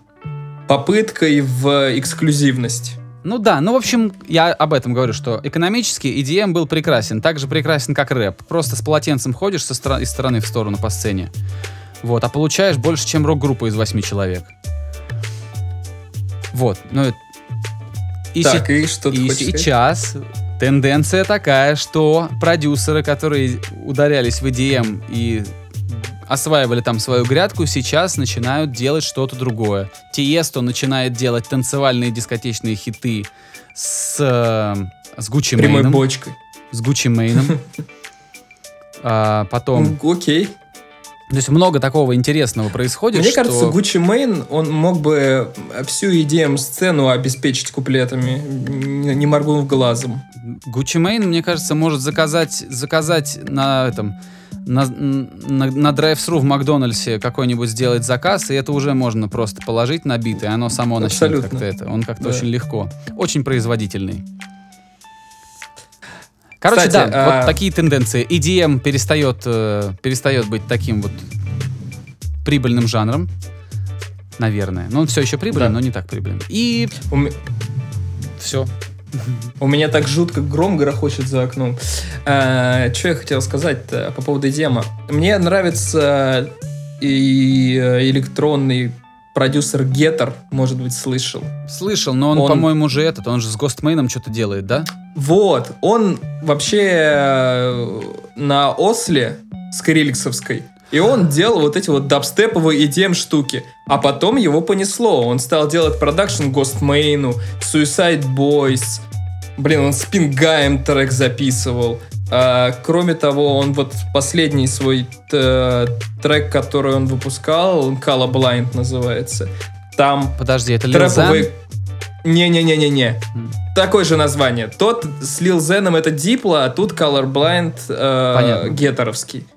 C: попыткой в эксклюзивность.
B: Ну да, ну в общем, я об этом говорю, что экономически EDM был прекрасен, так же прекрасен, как рэп. Просто с полотенцем ходишь со стра- из стороны в сторону по сцене. Вот, а получаешь больше, чем рок-группа из восьми человек. Вот, ну это- и, се-
C: так, и что
B: и
C: сказать?
B: сейчас тенденция такая, что продюсеры, которые ударялись в EDM и осваивали там свою грядку, сейчас начинают делать что-то другое. Тиесто начинает делать танцевальные дискотечные хиты с, э, с Гуччи
C: Прямой
B: Мэйном.
C: бочкой.
B: С Гуччи Мэйном. А, потом...
C: Ну, окей.
B: То есть много такого интересного происходит,
C: Мне
B: что...
C: кажется, Гуччи Мейн, он мог бы всю EDM-сцену обеспечить куплетами, не моргнув глазом.
B: Гуччи Мэйн, мне кажется, может заказать, заказать на этом на, на, на драйв-сру в Макдональдсе какой-нибудь сделать заказ, и это уже можно просто положить на бит, и оно само начнет
C: Абсолютно.
B: как-то это. Он как-то
C: Да.
B: очень легко. Очень производительный. Короче,
C: Кстати,
B: да,
C: а-
B: вот такие тенденции. EDM перестает, э, перестает быть таким вот прибыльным жанром, наверное. Но он все еще прибыльный,
C: Да.
B: но не так прибыльный. И
C: У,
B: все.
C: У меня так жутко гром грохочет за окном. что я хотел сказать по поводу EDM? Мне нравится и э, электронный продюсер Getter, может быть, слышал.
B: Слышал, но он,
C: Он-
B: по-моему, же этот, он же с Гостмейном что-то делает, да?
C: Вот, он вообще э, на Осле с Криликсовской, и он делал вот эти вот дабстеповые EDM штуки. А потом его понесло. Он стал делать продакшн Гостмейну, Suicide Boys. Блин, он с Пингаем трек записывал. А, кроме того, он вот последний свой т- трек, который он выпускал, Colorblind называется. Там
B: Подожди, это
C: трэповые... Не-не-не-не-не. Такое же название. Тот с Lil Зеном это Дипло, а тут Colorblind э,
B: Понятно.
C: гетеровский.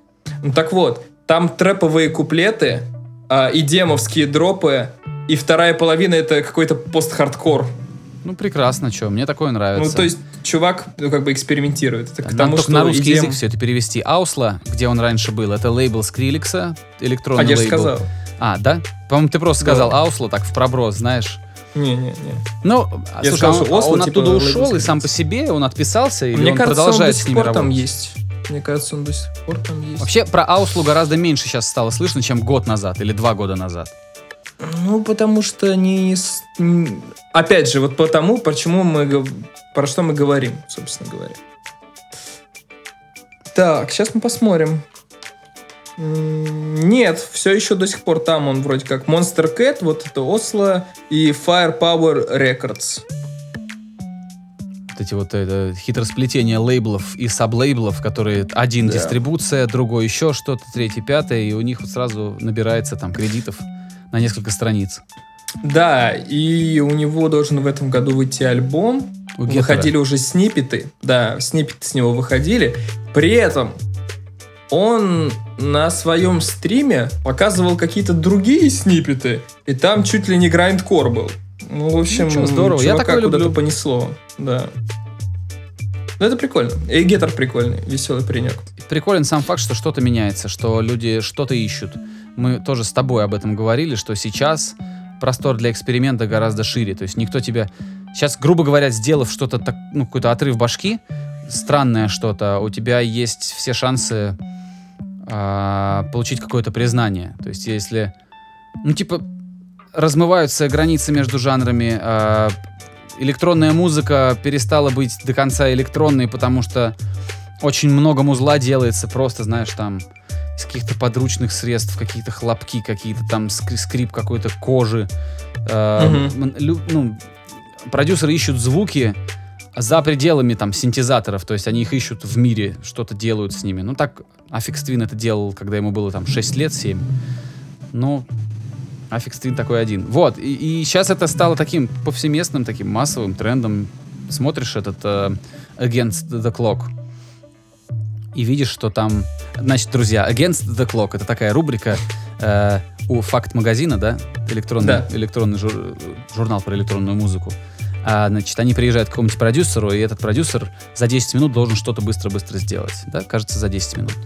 C: Ну так вот, там трэповые куплеты э, и демовские дропы, и вторая половина это какой-то пост-хардкор.
B: Ну, прекрасно, что, мне такое нравится.
C: Ну, то есть, чувак, ну, как бы экспериментирует. Это к
B: Надо
C: тому,
B: только
C: что
B: на русский
C: EDM
B: язык все это перевести. Аусла, где он раньше был, это лейбл Скриликса, электронный
C: А я же
B: лейбл.
C: сказал.
B: А, да? По-моему, ты просто
C: Да.
B: сказал Аусла так в проброс, знаешь.
C: Не-не-не.
B: Ну, а,
C: Я
B: слушай,
C: сказал,
B: он,
C: что Осло,
B: он
C: типа,
B: оттуда
C: лейбл
B: ушел, и сам по себе он отписался, или
C: Мне
B: он
C: кажется, он до
B: продолжает
C: сих
B: с ними
C: пор там
B: работать?
C: есть. Мне кажется, он до сих пор там есть.
B: Вообще, про Ауслу гораздо меньше сейчас стало слышно, чем год назад или два года назад.
C: Ну, потому что не... Опять же, вот потому, почему мы... Про что мы говорим, собственно говоря. Так, сейчас мы посмотрим. Нет, все еще до сих пор там он вроде как Monster Cat, вот это Осло и Firepower Records.
B: Вот эти вот это, хитросплетения лейблов и саблейблов, которые один
C: Да.
B: дистрибуция, другой еще что-то, третий, пятое, и у них вот сразу набирается там кредитов на несколько страниц.
C: Да, и у него должен в этом году выйти альбом.
B: У
C: выходили уже сниппеты. Да, сниппеты с него выходили. При этом он на своем стриме показывал какие-то другие сниппеты, и там чуть ли не грайндкор был. Ну, в общем,
B: Ничего, здорово. Я такое
C: куда-то
B: люблю.
C: понесло. Да. Ну, это прикольно. И Гетер прикольный, веселый паренек.
B: Приколен сам факт, что что-то меняется, что люди что-то ищут. Мы тоже с тобой об этом говорили, что сейчас простор для эксперимента гораздо шире. То есть никто тебя... Сейчас, грубо говоря, сделав что-то, так, ну, какой-то отрыв башки, странное что-то, у тебя есть все шансы а, получить какое-то признание. То есть если... Ну, типа, размываются границы между жанрами, а, электронная музыка перестала быть до конца электронной, потому что очень много музла делается просто, знаешь, там из каких-то подручных средств, какие-то хлопки, какие-то там скри- скрип какой-то кожи. Э, лю- ну, продюсеры ищут звуки за пределами там синтезаторов, то есть они их ищут в мире, что-то делают с ними. Ну так Aphex Twin это делал, когда ему было там 6 лет, 7. Ну, Aphex Twin такой один. Вот, и, сейчас это стало таким повсеместным, таким массовым трендом. Смотришь этот э, Against the Clock и видишь, что там... Значит, друзья, Against the Clock — это такая рубрика э, у Fact Magazine а, да? Электронный,
C: Да.
B: электронный жур- журнал про электронную музыку. А, значит, они приезжают к какому-нибудь продюсеру, и этот продюсер за 10 минут должен что-то быстро-быстро сделать. Да, кажется, за 10 минут.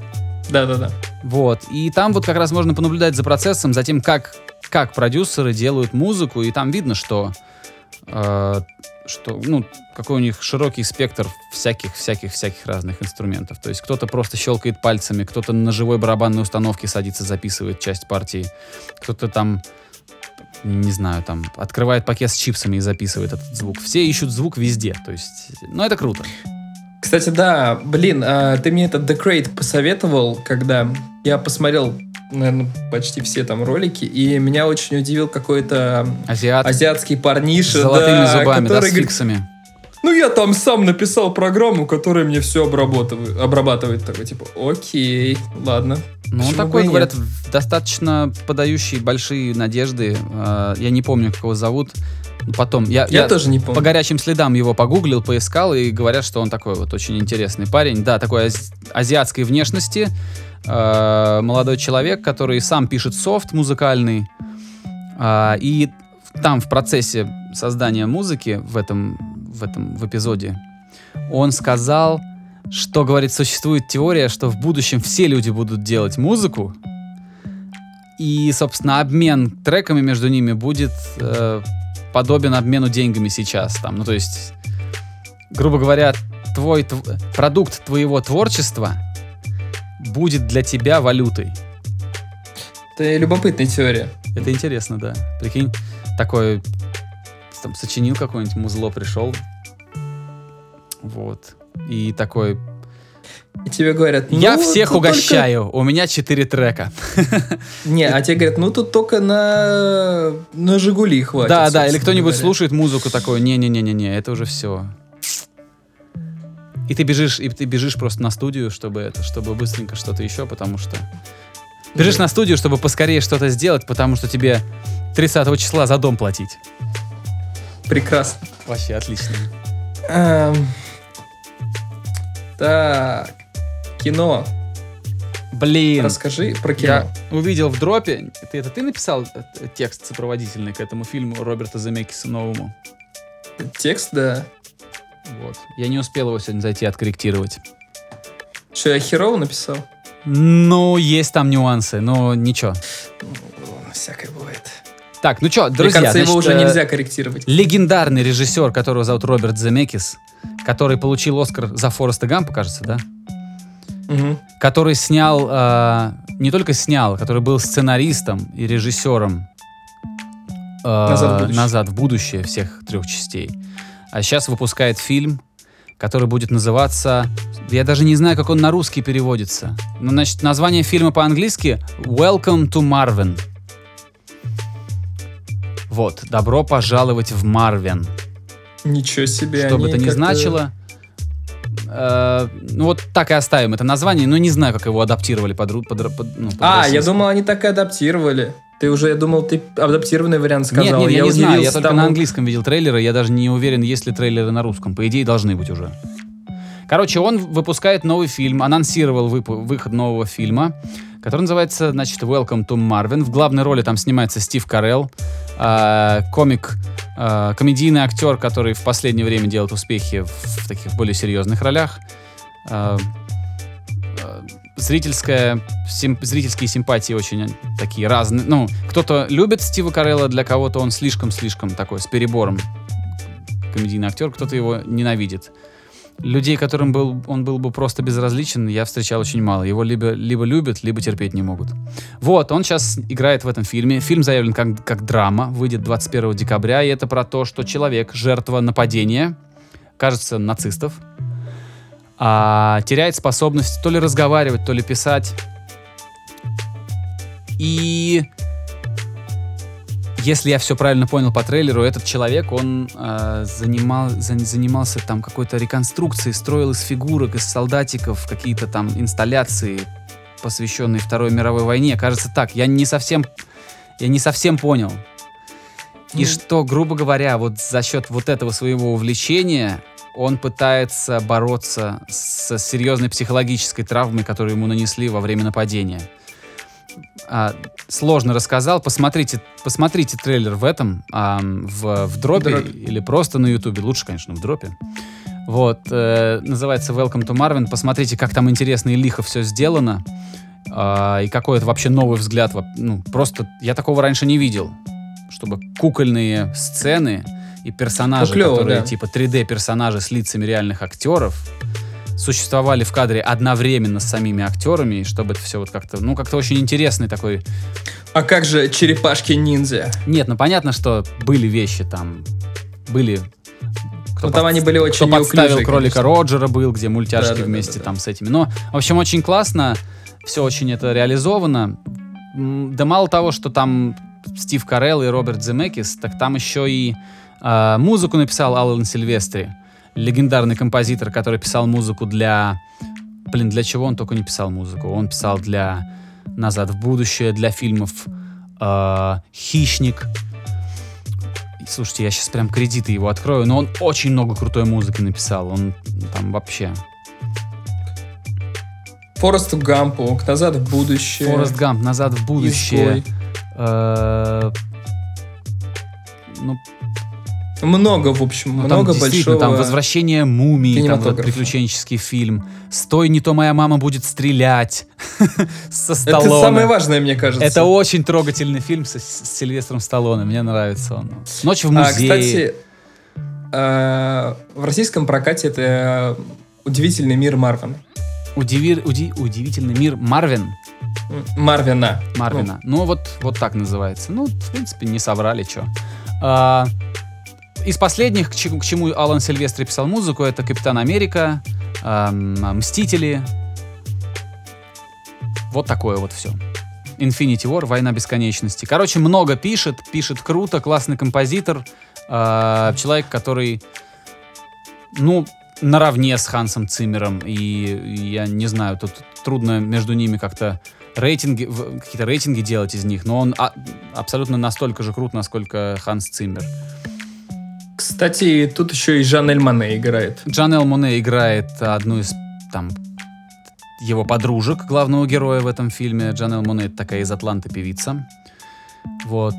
C: Да-да-да.
B: Вот. И там вот как раз можно понаблюдать за процессом, за тем, как, как продюсеры делают музыку, и там видно, что, э, что ну, какой у них широкий спектр всяких-всяких-всяких разных инструментов. То есть кто-то просто щелкает пальцами, кто-то на живой барабанной установке садится, записывает часть партии, кто-то там не знаю, там, открывает пакет с чипсами и записывает этот звук. Все ищут звук везде, то есть, ну, это круто.
C: Кстати, да, блин, а, ты мне этот The Crate посоветовал, когда я посмотрел, наверное, почти все там ролики, и меня очень удивил какой-то
B: Азиат
C: азиатский
B: с
C: парниша,
B: золотыми
C: да,
B: зубами, да,
C: который
B: с
C: говорит,
B: фиксами.
C: ну я там сам написал программу, которая мне все обрабатывает, обрабатывает такой, типа, окей, ладно.
B: Ну, он
C: Почему
B: такой, говорят,
C: нет?
B: достаточно подающий большие надежды. Э, Я не помню, как его зовут. Потом, я,
C: Я,
B: я
C: тоже не помню.
B: по горячим следам его погуглил, поискал, и говорят, что он такой вот очень интересный парень. Да, такой аз- азиатской внешности. э, Молодой человек, который сам пишет софт музыкальный. А, И там в процессе создания музыки в этом, в этом в эпизоде он сказал, что, говорит, существует теория, что в будущем все люди будут делать музыку, и, собственно, обмен треками между ними будет э, подобен обмену деньгами сейчас. Там. Ну, то есть, грубо говоря, твой тв- продукт твоего творчества будет для тебя валютой.
C: Это любопытная теория.
B: Это интересно, да. Прикинь, такой там сочинил какое-нибудь музло, пришел. Вот. И такой,
C: И тебе говорят, ну,
B: я всех
C: тут только-
B: угощаю, у меня четыре трека.
C: Не, а тебе говорят, ну тут только на, на Жигули хватит.
B: да, да, или кто-нибудь
C: говоря.
B: слушает музыку такой, не-не-не-не-не, это уже все. И ты бежишь, и ты бежишь просто на студию, чтобы это, чтобы быстренько что-то еще, потому что бежишь на студию, чтобы поскорее что-то сделать, потому что тебе 30 числа за дом платить.
C: Прекрасно.
B: Вообще отлично.
C: Эм, Так, кино.
B: Блин,
C: Расскажи про кино.
B: я увидел в дропе, ты это ты написал э, текст сопроводительный к этому фильму Роберта Земекиса новому?
C: Текст, да.
B: Вот. Я не успел его сегодня зайти откорректировать.
C: Что, я херово написал?
B: Ну, есть там нюансы, но ничего.
C: Ну, всякое бывает.
B: Так, ну что,
C: Мне
B: друзья,
C: кажется, его
B: значит,
C: уже
B: э,
C: нельзя корректировать.
B: легендарный режиссер, которого зовут Роберт Земекис, который получил Оскар за Фореста Гампа, кажется, да?
C: Мгм.
B: Который снял, э, не только снял, который был сценаристом и режиссером э,
C: «Назад в будущее».
B: «Назад в будущее» всех трех частей. А сейчас выпускает фильм, который будет называться... Я даже не знаю, как он на русский переводится. Ну, значит, название фильма по-английски «Welcome to Marvin». Вот, добро пожаловать в Марвен.
C: Ничего себе.
B: Что бы это ни значило. Э, ну вот так и оставим это название, но не знаю, как его адаптировали под, под, под- ну, под
C: А, я
B: российский.
C: думал, они так и адаптировали. Ты уже, я думал, ты адаптированный вариант сказал.
B: Нет, нет, я, не знаю, я только
C: тому-
B: на английском видел трейлеры, я даже не уверен, есть ли трейлеры на русском. По идее, должны быть уже. Короче, он выпускает новый фильм, анонсировал выпу- выход нового фильма, который называется, значит, Welcome to Marvin. В главной роли там снимается Стив Карелл, э, комик э, комедийный актер, который в последнее время делает успехи в, в таких более серьезных ролях. Э, зрительская, сим- зрительские симпатии очень такие разные. Ну, кто-то любит Стива Карелла, для кого-то он слишком-слишком такой, с перебором комедийный актер, кто-то его ненавидит. Людей, которым был, он был бы просто безразличен, я встречал очень мало. Его либо, либо любят, либо терпеть не могут. Вот, он сейчас играет в этом фильме. Фильм заявлен как, как драма, выйдет 21 декабря, и это про то, что человек, жертва нападения, кажется, нацистов, а, теряет способность то ли разговаривать, то ли писать. И если я все правильно понял по трейлеру, этот человек, он э, занимал, за- занимался там какой-то реконструкцией, строил из фигурок, из солдатиков какие-то там инсталляции, посвященные Второй мировой войне. Кажется так. Я не совсем, я не совсем понял. И
C: Ну.
B: что, грубо говоря, вот за счет вот этого своего увлечения он пытается бороться с серьезной психологической травмой, которую ему нанесли во время нападения. А, сложно рассказал. Посмотрите, посмотрите трейлер в этом, ам, в, в дропе
C: Дропе.
B: или просто на ютубе. Лучше, конечно, в дропе. Вот, э, называется Welcome to Marvin. Посмотрите, как там интересно и лихо все сделано. А, и какой это вообще новый взгляд. Ну, просто я такого раньше не видел. Чтобы кукольные сцены и персонажи,
C: Ну, клево,
B: которые
C: да.
B: типа 3D-персонажи с лицами реальных актеров, существовали в кадре одновременно с самими актерами, чтобы это все вот как-то, ну, как-то очень интересный такой...
C: А как же черепашки-ниндзя?
B: Нет, ну, понятно, что были вещи там, были... кто
C: Ну, там они были очень
B: Кто подставил
C: неуклюжие,
B: кролика
C: конечно.
B: Роджера был, где мультяшки
C: Да-да-да-да-да.
B: вместе там с этими. Но, в общем, очень классно, все очень это реализовано. Да мало того, что там Стив Карелл и Роберт Земекис, так там еще и а, музыку написал Алан Сильвестри, легендарный композитор, который писал музыку для... Блин, для чего он только не писал музыку? Он писал для «Назад в будущее», для фильмов а, «Хищник», Слушайте, я сейчас прям кредиты его открою, но он очень много крутой музыки написал. Он там вообще.
C: Форесту Гампу, назад в будущее.
B: Форест Гамп, назад в будущее.
C: Изгой.
B: Э, Ну,
C: Много, в общем,
B: ну, там
C: много
B: действительно,
C: большого.
B: там возвращение мумии, там вот приключенческий фильм. Стой, не то моя мама будет стрелять. Со
C: Это
B: Сталлоне.
C: самое важное, мне кажется.
B: Это очень трогательный фильм со- с Сильвестром Сталлоне. Мне нравится он. Ночь в
C: А,
B: музее.
C: кстати, э, в российском прокате это «Удивительный мир Марвина».
B: Удиви- уди- Удивительный мир Марвин.
C: Марвина.
B: Марвина. Ну, вот, вот так называется. Ну, в принципе, не соврали, что. Из последних, к чему, к чему Алан Сильвестри писал музыку, это Капитан Америка, ам, Мстители. Вот такое вот все. Infinity War, Война бесконечности. Короче, много пишет, пишет круто, классный композитор. а, человек, который, ну, наравне с Хансом Циммером. И, и я не знаю, тут трудно между ними как-то рейтинги, какие-то рейтинги делать из них, но он а- абсолютно настолько же крут, насколько Ханс Циммер.
C: Кстати, тут еще и Жанель Моне играет.
B: Джанел Моне играет одну из там его подружек главного героя в этом фильме. Джанел Моне это такая из Атланты певица. Вот.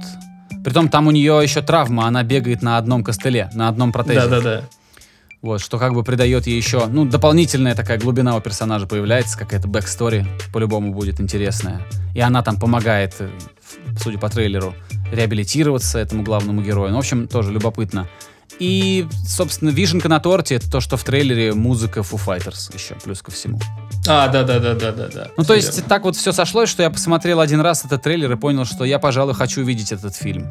B: Притом там у нее еще травма, она бегает на одном костыле, на одном протезе.
C: Да-да-да.
B: Вот, что как бы придает ей еще, ну, дополнительная такая глубина у персонажа появляется, какая-то backstory по-любому будет интересная. И она там помогает, судя по трейлеру, реабилитироваться этому главному герою. Ну, в общем, тоже любопытно. И, собственно, вишенка на торте — это то, что в трейлере музыка Foo Fighters еще, плюс ко всему.
C: А, да-да-да-да-да-да.
B: Ну, то есть,
C: верно.
B: так вот все сошлось, что я посмотрел один раз этот трейлер и понял, что я, пожалуй, хочу увидеть этот фильм.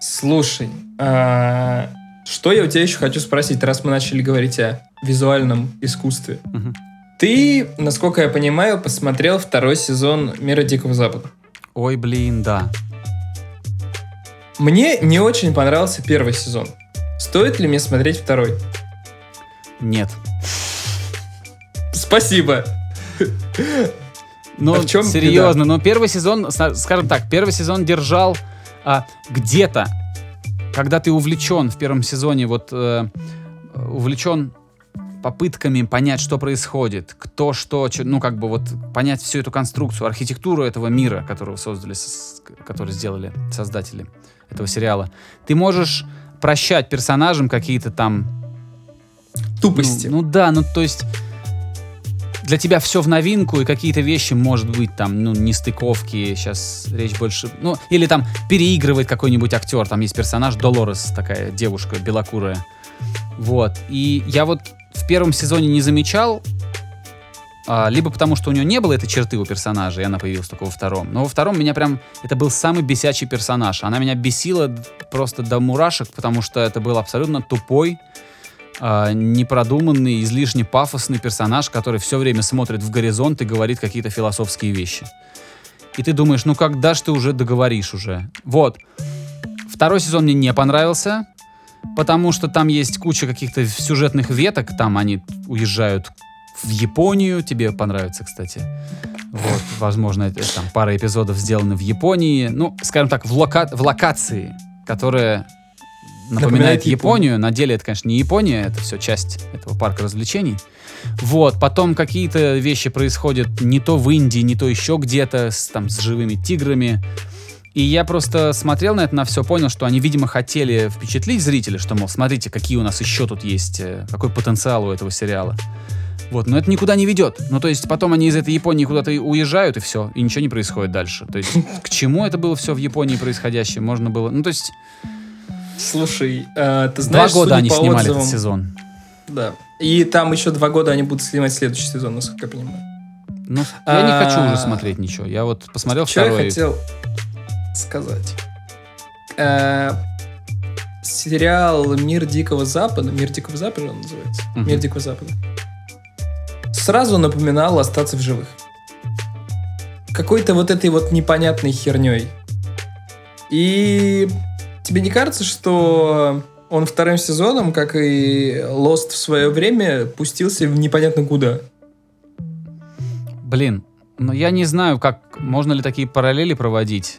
C: Слушай, а, что я у тебя еще хочу спросить, раз мы начали говорить о визуальном искусстве.
B: Мгм.
C: Ты, насколько я понимаю, посмотрел второй сезон «Мира Дикого Запада».
B: Ой, блин, да.
C: Мне не очень понравился первый сезон. Стоит ли мне смотреть второй?
B: Нет.
C: Спасибо.
B: Ну,
C: А в чем
B: серьезно, но первый сезон, скажем так, первый сезон держал а, где-то, когда ты увлечен в первом сезоне, вот э, увлечен попытками понять, что происходит, кто что, ну как бы вот понять всю эту конструкцию, архитектуру этого мира, которого создали, который сделали создатели этого сериала. Ты можешь прощать персонажам какие-то там
C: Тупости.
B: ну, ну да, ну то есть для тебя все в новинку, и какие-то вещи, может быть, там, ну, нестыковки, сейчас речь больше... Ну, или там переигрывает какой-нибудь актер, там есть персонаж Долорес, такая девушка белокурая. Вот. И я вот в первом сезоне не замечал, а, либо потому, что у нее не было этой черты у персонажа, и она появилась только во втором. Но во втором меня прям... Это был самый бесячий персонаж. Она меня бесила просто до мурашек, потому что это был абсолютно тупой, а, непродуманный, излишне пафосный персонаж, который все время смотрит в горизонт и говорит какие-то философские вещи. И ты думаешь, ну когда ж ты уже договоришь уже? Вот. Второй сезон мне не понравился, потому что там есть куча каких-то сюжетных веток, там они уезжают в Японию, тебе понравится, кстати. Вот, возможно, это, там пара эпизодов сделаны в Японии, ну, скажем так, в, лока- в локации, которая напоминает
C: Напоминает
B: Японию. На деле это, конечно, не Япония, это все часть этого парка развлечений. Вот, потом какие-то вещи происходят не то в Индии, не то еще где-то, с, там, с живыми тиграми. И я просто смотрел на это, на все, понял, что они, видимо, хотели впечатлить зрителя, что, мол, смотрите, какие у нас еще тут есть, э, какой потенциал у этого сериала. Вот, но это никуда не ведет. Ну, то есть потом они из этой Японии куда-то уезжают, и все, и ничего не происходит дальше. То есть к чему это было все в Японии происходящее? Можно было... Ну, то есть
C: Слушай, э, ты
B: два
C: знаешь,
B: года
C: судя
B: они снимали
C: отзывам-
B: этот сезон.
C: Да. И там еще два года они будут снимать следующий сезон, насколько я понимаю.
B: Ну, я не хочу
C: А,
B: уже смотреть ничего. Я вот посмотрел
C: Что я
B: второй.
C: хотел сказать? Э, сериал «Мир Дикого Запада», «Мир Дикого Запада» он называется?
B: Мгм.
C: «Мир Дикого Запада». Сразу напоминал «Остаться в живых». Какой-то вот этой вот непонятной херней. И тебе не кажется, что он вторым сезоном, как и Lost в свое время, пустился в непонятно куда?
B: Блин, ну я не знаю, как можно ли такие параллели проводить.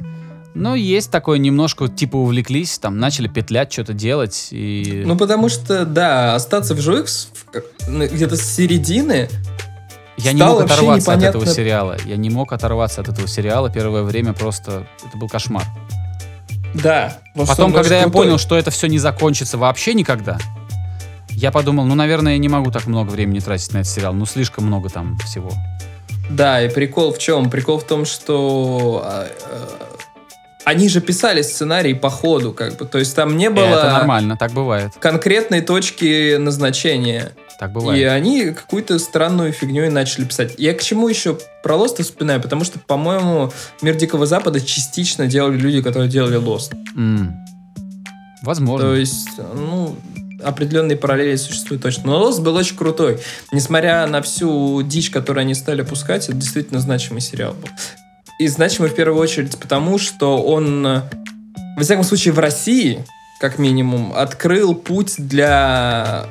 B: Но есть такое немножко, типа увлеклись, там начали петлять, что-то делать и...
C: Ну, потому что, да, остаться в как- ну, где-то с середины.
B: я не мог оторваться от этого
C: непонятно-
B: сериала. Я не мог оторваться от этого сериала первое время просто... Это был кошмар.
C: Да.
B: Потом, когда я
C: крутой.
B: понял, что это все не закончится вообще никогда, я подумал, ну, наверное, я не могу так много времени тратить на этот сериал. Ну, слишком много там всего.
C: Да, и прикол в чем? Прикол в том, что а, э, они же писали сценарий по ходу, как бы. То есть там не было
B: Это нормально, так бывает.
C: конкретной точки назначения.
B: Так
C: И
B: бывает.
C: они какую-то странную фигню начали писать. Я к чему еще про Lost вспоминаю? Потому что, по-моему, «Мир Дикого Запада» частично делали люди, которые делали Lost.
B: М. Возможно.
C: То есть, ну, определенные параллели существуют точно. Но Lost был очень крутой. Несмотря на всю дичь, которую они стали пускать, это действительно значимый сериал был. И значимый в первую очередь потому, что он, во всяком случае, в России, как минимум, открыл путь для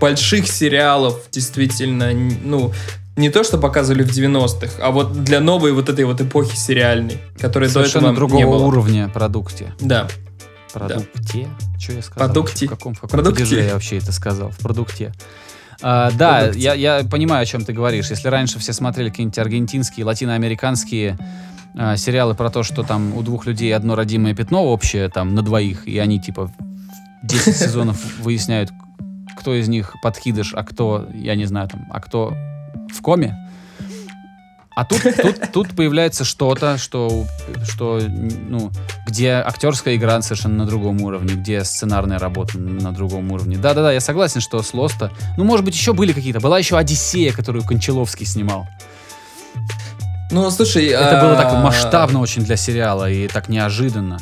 C: больших сериалов, действительно, ну, не то, что показывали в 90-х, а вот для новой вот этой вот эпохи сериальной, которой до
B: Совершенно
C: этого
B: другого
C: не было.
B: уровня продукте.
C: Да.
B: Продукте? Что я сказал?
C: Продукте.
B: В каком, в каком
C: Продукте.
B: я вообще это сказал? В продукте. А, да, я, я понимаю, о чем ты говоришь. Если раньше все смотрели какие-нибудь аргентинские, латиноамериканские а, сериалы про то, что там у двух людей одно родимое пятно общее, там, на двоих, и они, типа, 10 сезонов выясняют, кто из них подкидыш, а кто, я не знаю, там, а кто в коме. А тут, тут, тут появляется что-то, что, что, ну, где актерская игра совершенно на другом уровне, где сценарная работа на другом уровне. Да-да-да, я согласен, что с Лоста... Ну, может быть, еще были какие-то. Была еще «Одиссея», которую Кончаловский снимал.
C: Ну, слушай...
B: Это было так
C: а,
B: масштабно очень для сериала и так неожиданно.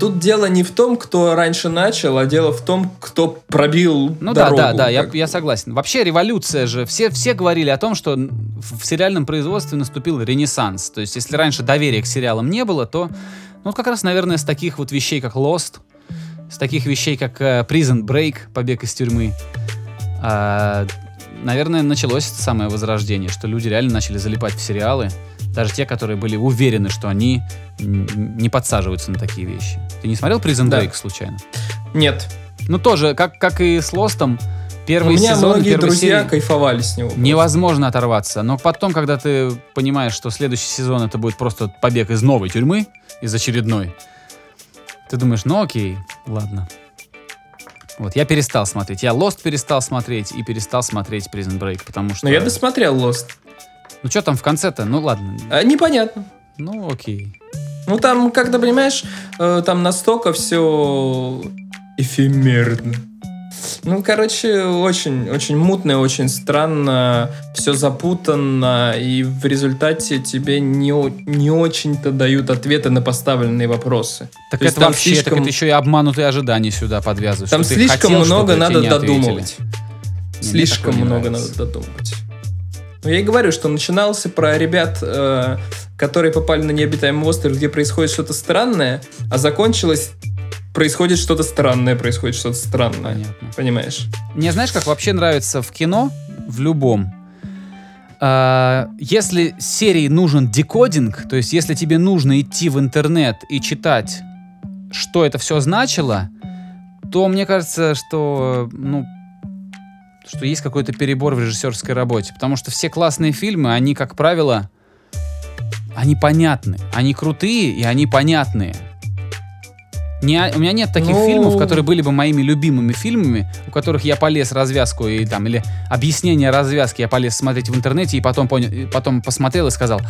C: Тут дело не в том, кто раньше начал, а дело в том, кто пробил
B: Ну
C: дорогу.
B: да, да, да, я, я согласен. Вообще революция же, все, все говорили о том, что в сериальном производстве наступил ренессанс. То есть если раньше доверия к сериалам не было, то ну, как раз, наверное, с таких вот вещей, как Lost, с таких вещей, как э, Prison Break, побег из тюрьмы, а, наверное, началось это самое возрождение, что люди реально начали залипать в сериалы, даже те, которые были уверены, что они не подсаживаются на такие вещи. Ты не смотрел Prison
C: Да.
B: Break случайно?
C: Нет.
B: Ну, тоже, как, как и с Лостом, Первый
C: У меня
B: сезон,
C: многие друзья
B: серия
C: кайфовали с него.
B: невозможно оторваться. Но потом, когда ты понимаешь, что следующий сезон это будет просто побег из новой тюрьмы, из очередной, ты думаешь, ну окей, ладно. Вот, я перестал смотреть. Я Lost перестал смотреть и перестал смотреть Prison Break, потому что...
C: Но я досмотрел Lost.
B: Ну что там в конце-то? Ну ладно.
C: А, непонятно.
B: Ну окей.
C: Ну там, как-то, понимаешь, э, там настолько все эфемерно. Ну, короче, очень, очень мутно, очень странно, все запутанно, и в результате тебе не, не очень-то дают ответы на поставленные вопросы.
B: Так
C: То
B: это
C: там
B: вообще,
C: слишком-
B: так это еще и обманутые ожидания сюда подвязывают.
C: Там слишком
B: хотел
C: много надо
B: ответили.
C: додумывать.
B: Не,
C: Слишком
B: не
C: много надо додумывать. Ну, я и говорю, что начинался про ребят, э, которые попали на необитаемый остров, где происходит что-то странное, а закончилось происходит что-то странное, происходит что-то странное.
B: Понятно.
C: Понимаешь?
B: Мне знаешь, как вообще нравится в кино, в любом, А, если серии нужен декодинг, то есть если тебе нужно идти в интернет и читать, что это все значило, то мне кажется, что, ну, что есть какой-то перебор в режиссерской работе. Потому что все классные фильмы, они, как правило, они понятны. Они крутые и они понятные. Не, у меня нет таких
C: Ну-
B: фильмов, которые были бы моими любимыми фильмами, у которых я полез развязку и там, или объяснение развязки я полез смотреть в интернете и потом, понял, и потом посмотрел и сказал,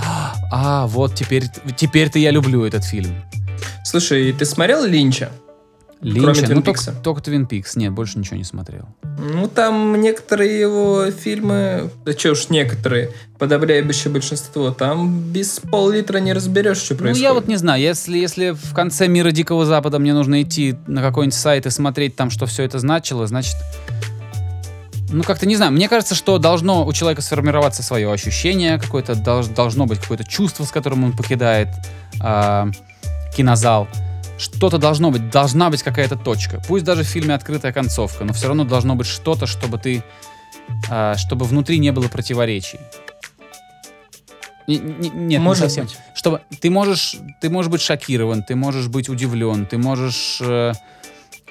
B: а, вот теперь, теперь-то я люблю этот фильм.
C: Слушай, ты смотрел Линча?
B: Линча,
C: Твин
B: ну,
C: Пикса.
B: только, только Твин Пикс, нет, больше ничего не смотрел.
C: Ну, там некоторые его фильмы, да что уж некоторые, подавляющее большинство, там без пол-литра не разберешь, что происходит.
B: Ну, я вот не знаю, если, если в конце мира Дикого Запада мне нужно идти на какой-нибудь сайт и смотреть там, что все это значило, значит... Ну, как-то не знаю. Мне кажется, что должно у человека сформироваться свое ощущение, какое-то долж- должно быть какое-то чувство, с которым он покидает а, кинозал. Что-то должно быть, должна быть какая-то точка. Пусть даже в фильме открытая концовка, но все равно должно быть что-то, чтобы ты, а, чтобы внутри не было противоречий. Не- не- нет, не совсем
C: быть.
B: чтобы ты можешь, ты можешь быть шокирован, ты можешь быть удивлен, ты можешь э,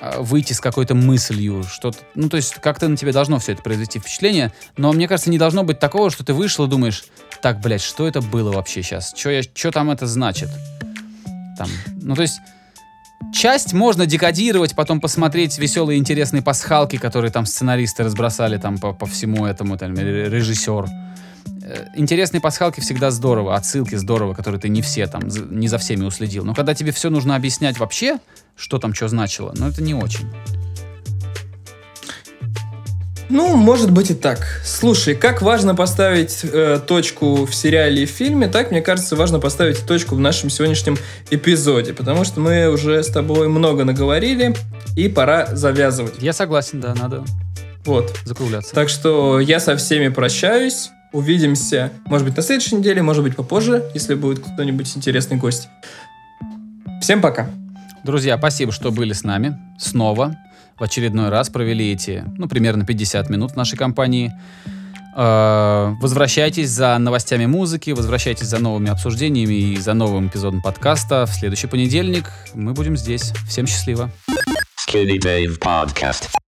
B: э, выйти с какой-то мыслью, что-то, ну то есть как-то на тебе должно все это произвести впечатление, но мне кажется не должно быть такого, что ты вышел и думаешь, так, блядь, что это было вообще сейчас, что я, что там это значит, там, ну то есть часть можно декодировать, потом посмотреть веселые интересные пасхалки, которые там сценаристы разбросали там по, по всему этому, там, ре- режиссер. Э, Интересные пасхалки всегда здорово, отсылки здорово, которые ты не все там, не за всеми уследил. Но когда тебе все нужно объяснять вообще, что там что значило, ну это не очень.
C: Ну, может быть и так. Слушай, как важно поставить э, точку в сериале и фильме, так, мне кажется, важно поставить точку в нашем сегодняшнем эпизоде, потому что мы уже с тобой много наговорили, и пора завязывать.
B: Я согласен, да, надо
C: Вот.
B: закругляться.
C: Так что я со всеми прощаюсь. Увидимся, может быть, на следующей неделе, может быть, попозже, если будет кто-нибудь интересный гость. Всем пока.
B: Друзья, спасибо, что были с нами снова. В очередной раз провели эти, ну, примерно 50 минут в нашей компании. Э, Возвращайтесь за новостями музыки, возвращайтесь за новыми обсуждениями и за новым эпизодом подкаста. В следующий понедельник мы будем здесь. Всем счастливо.
A: Skinny Dave Podcast.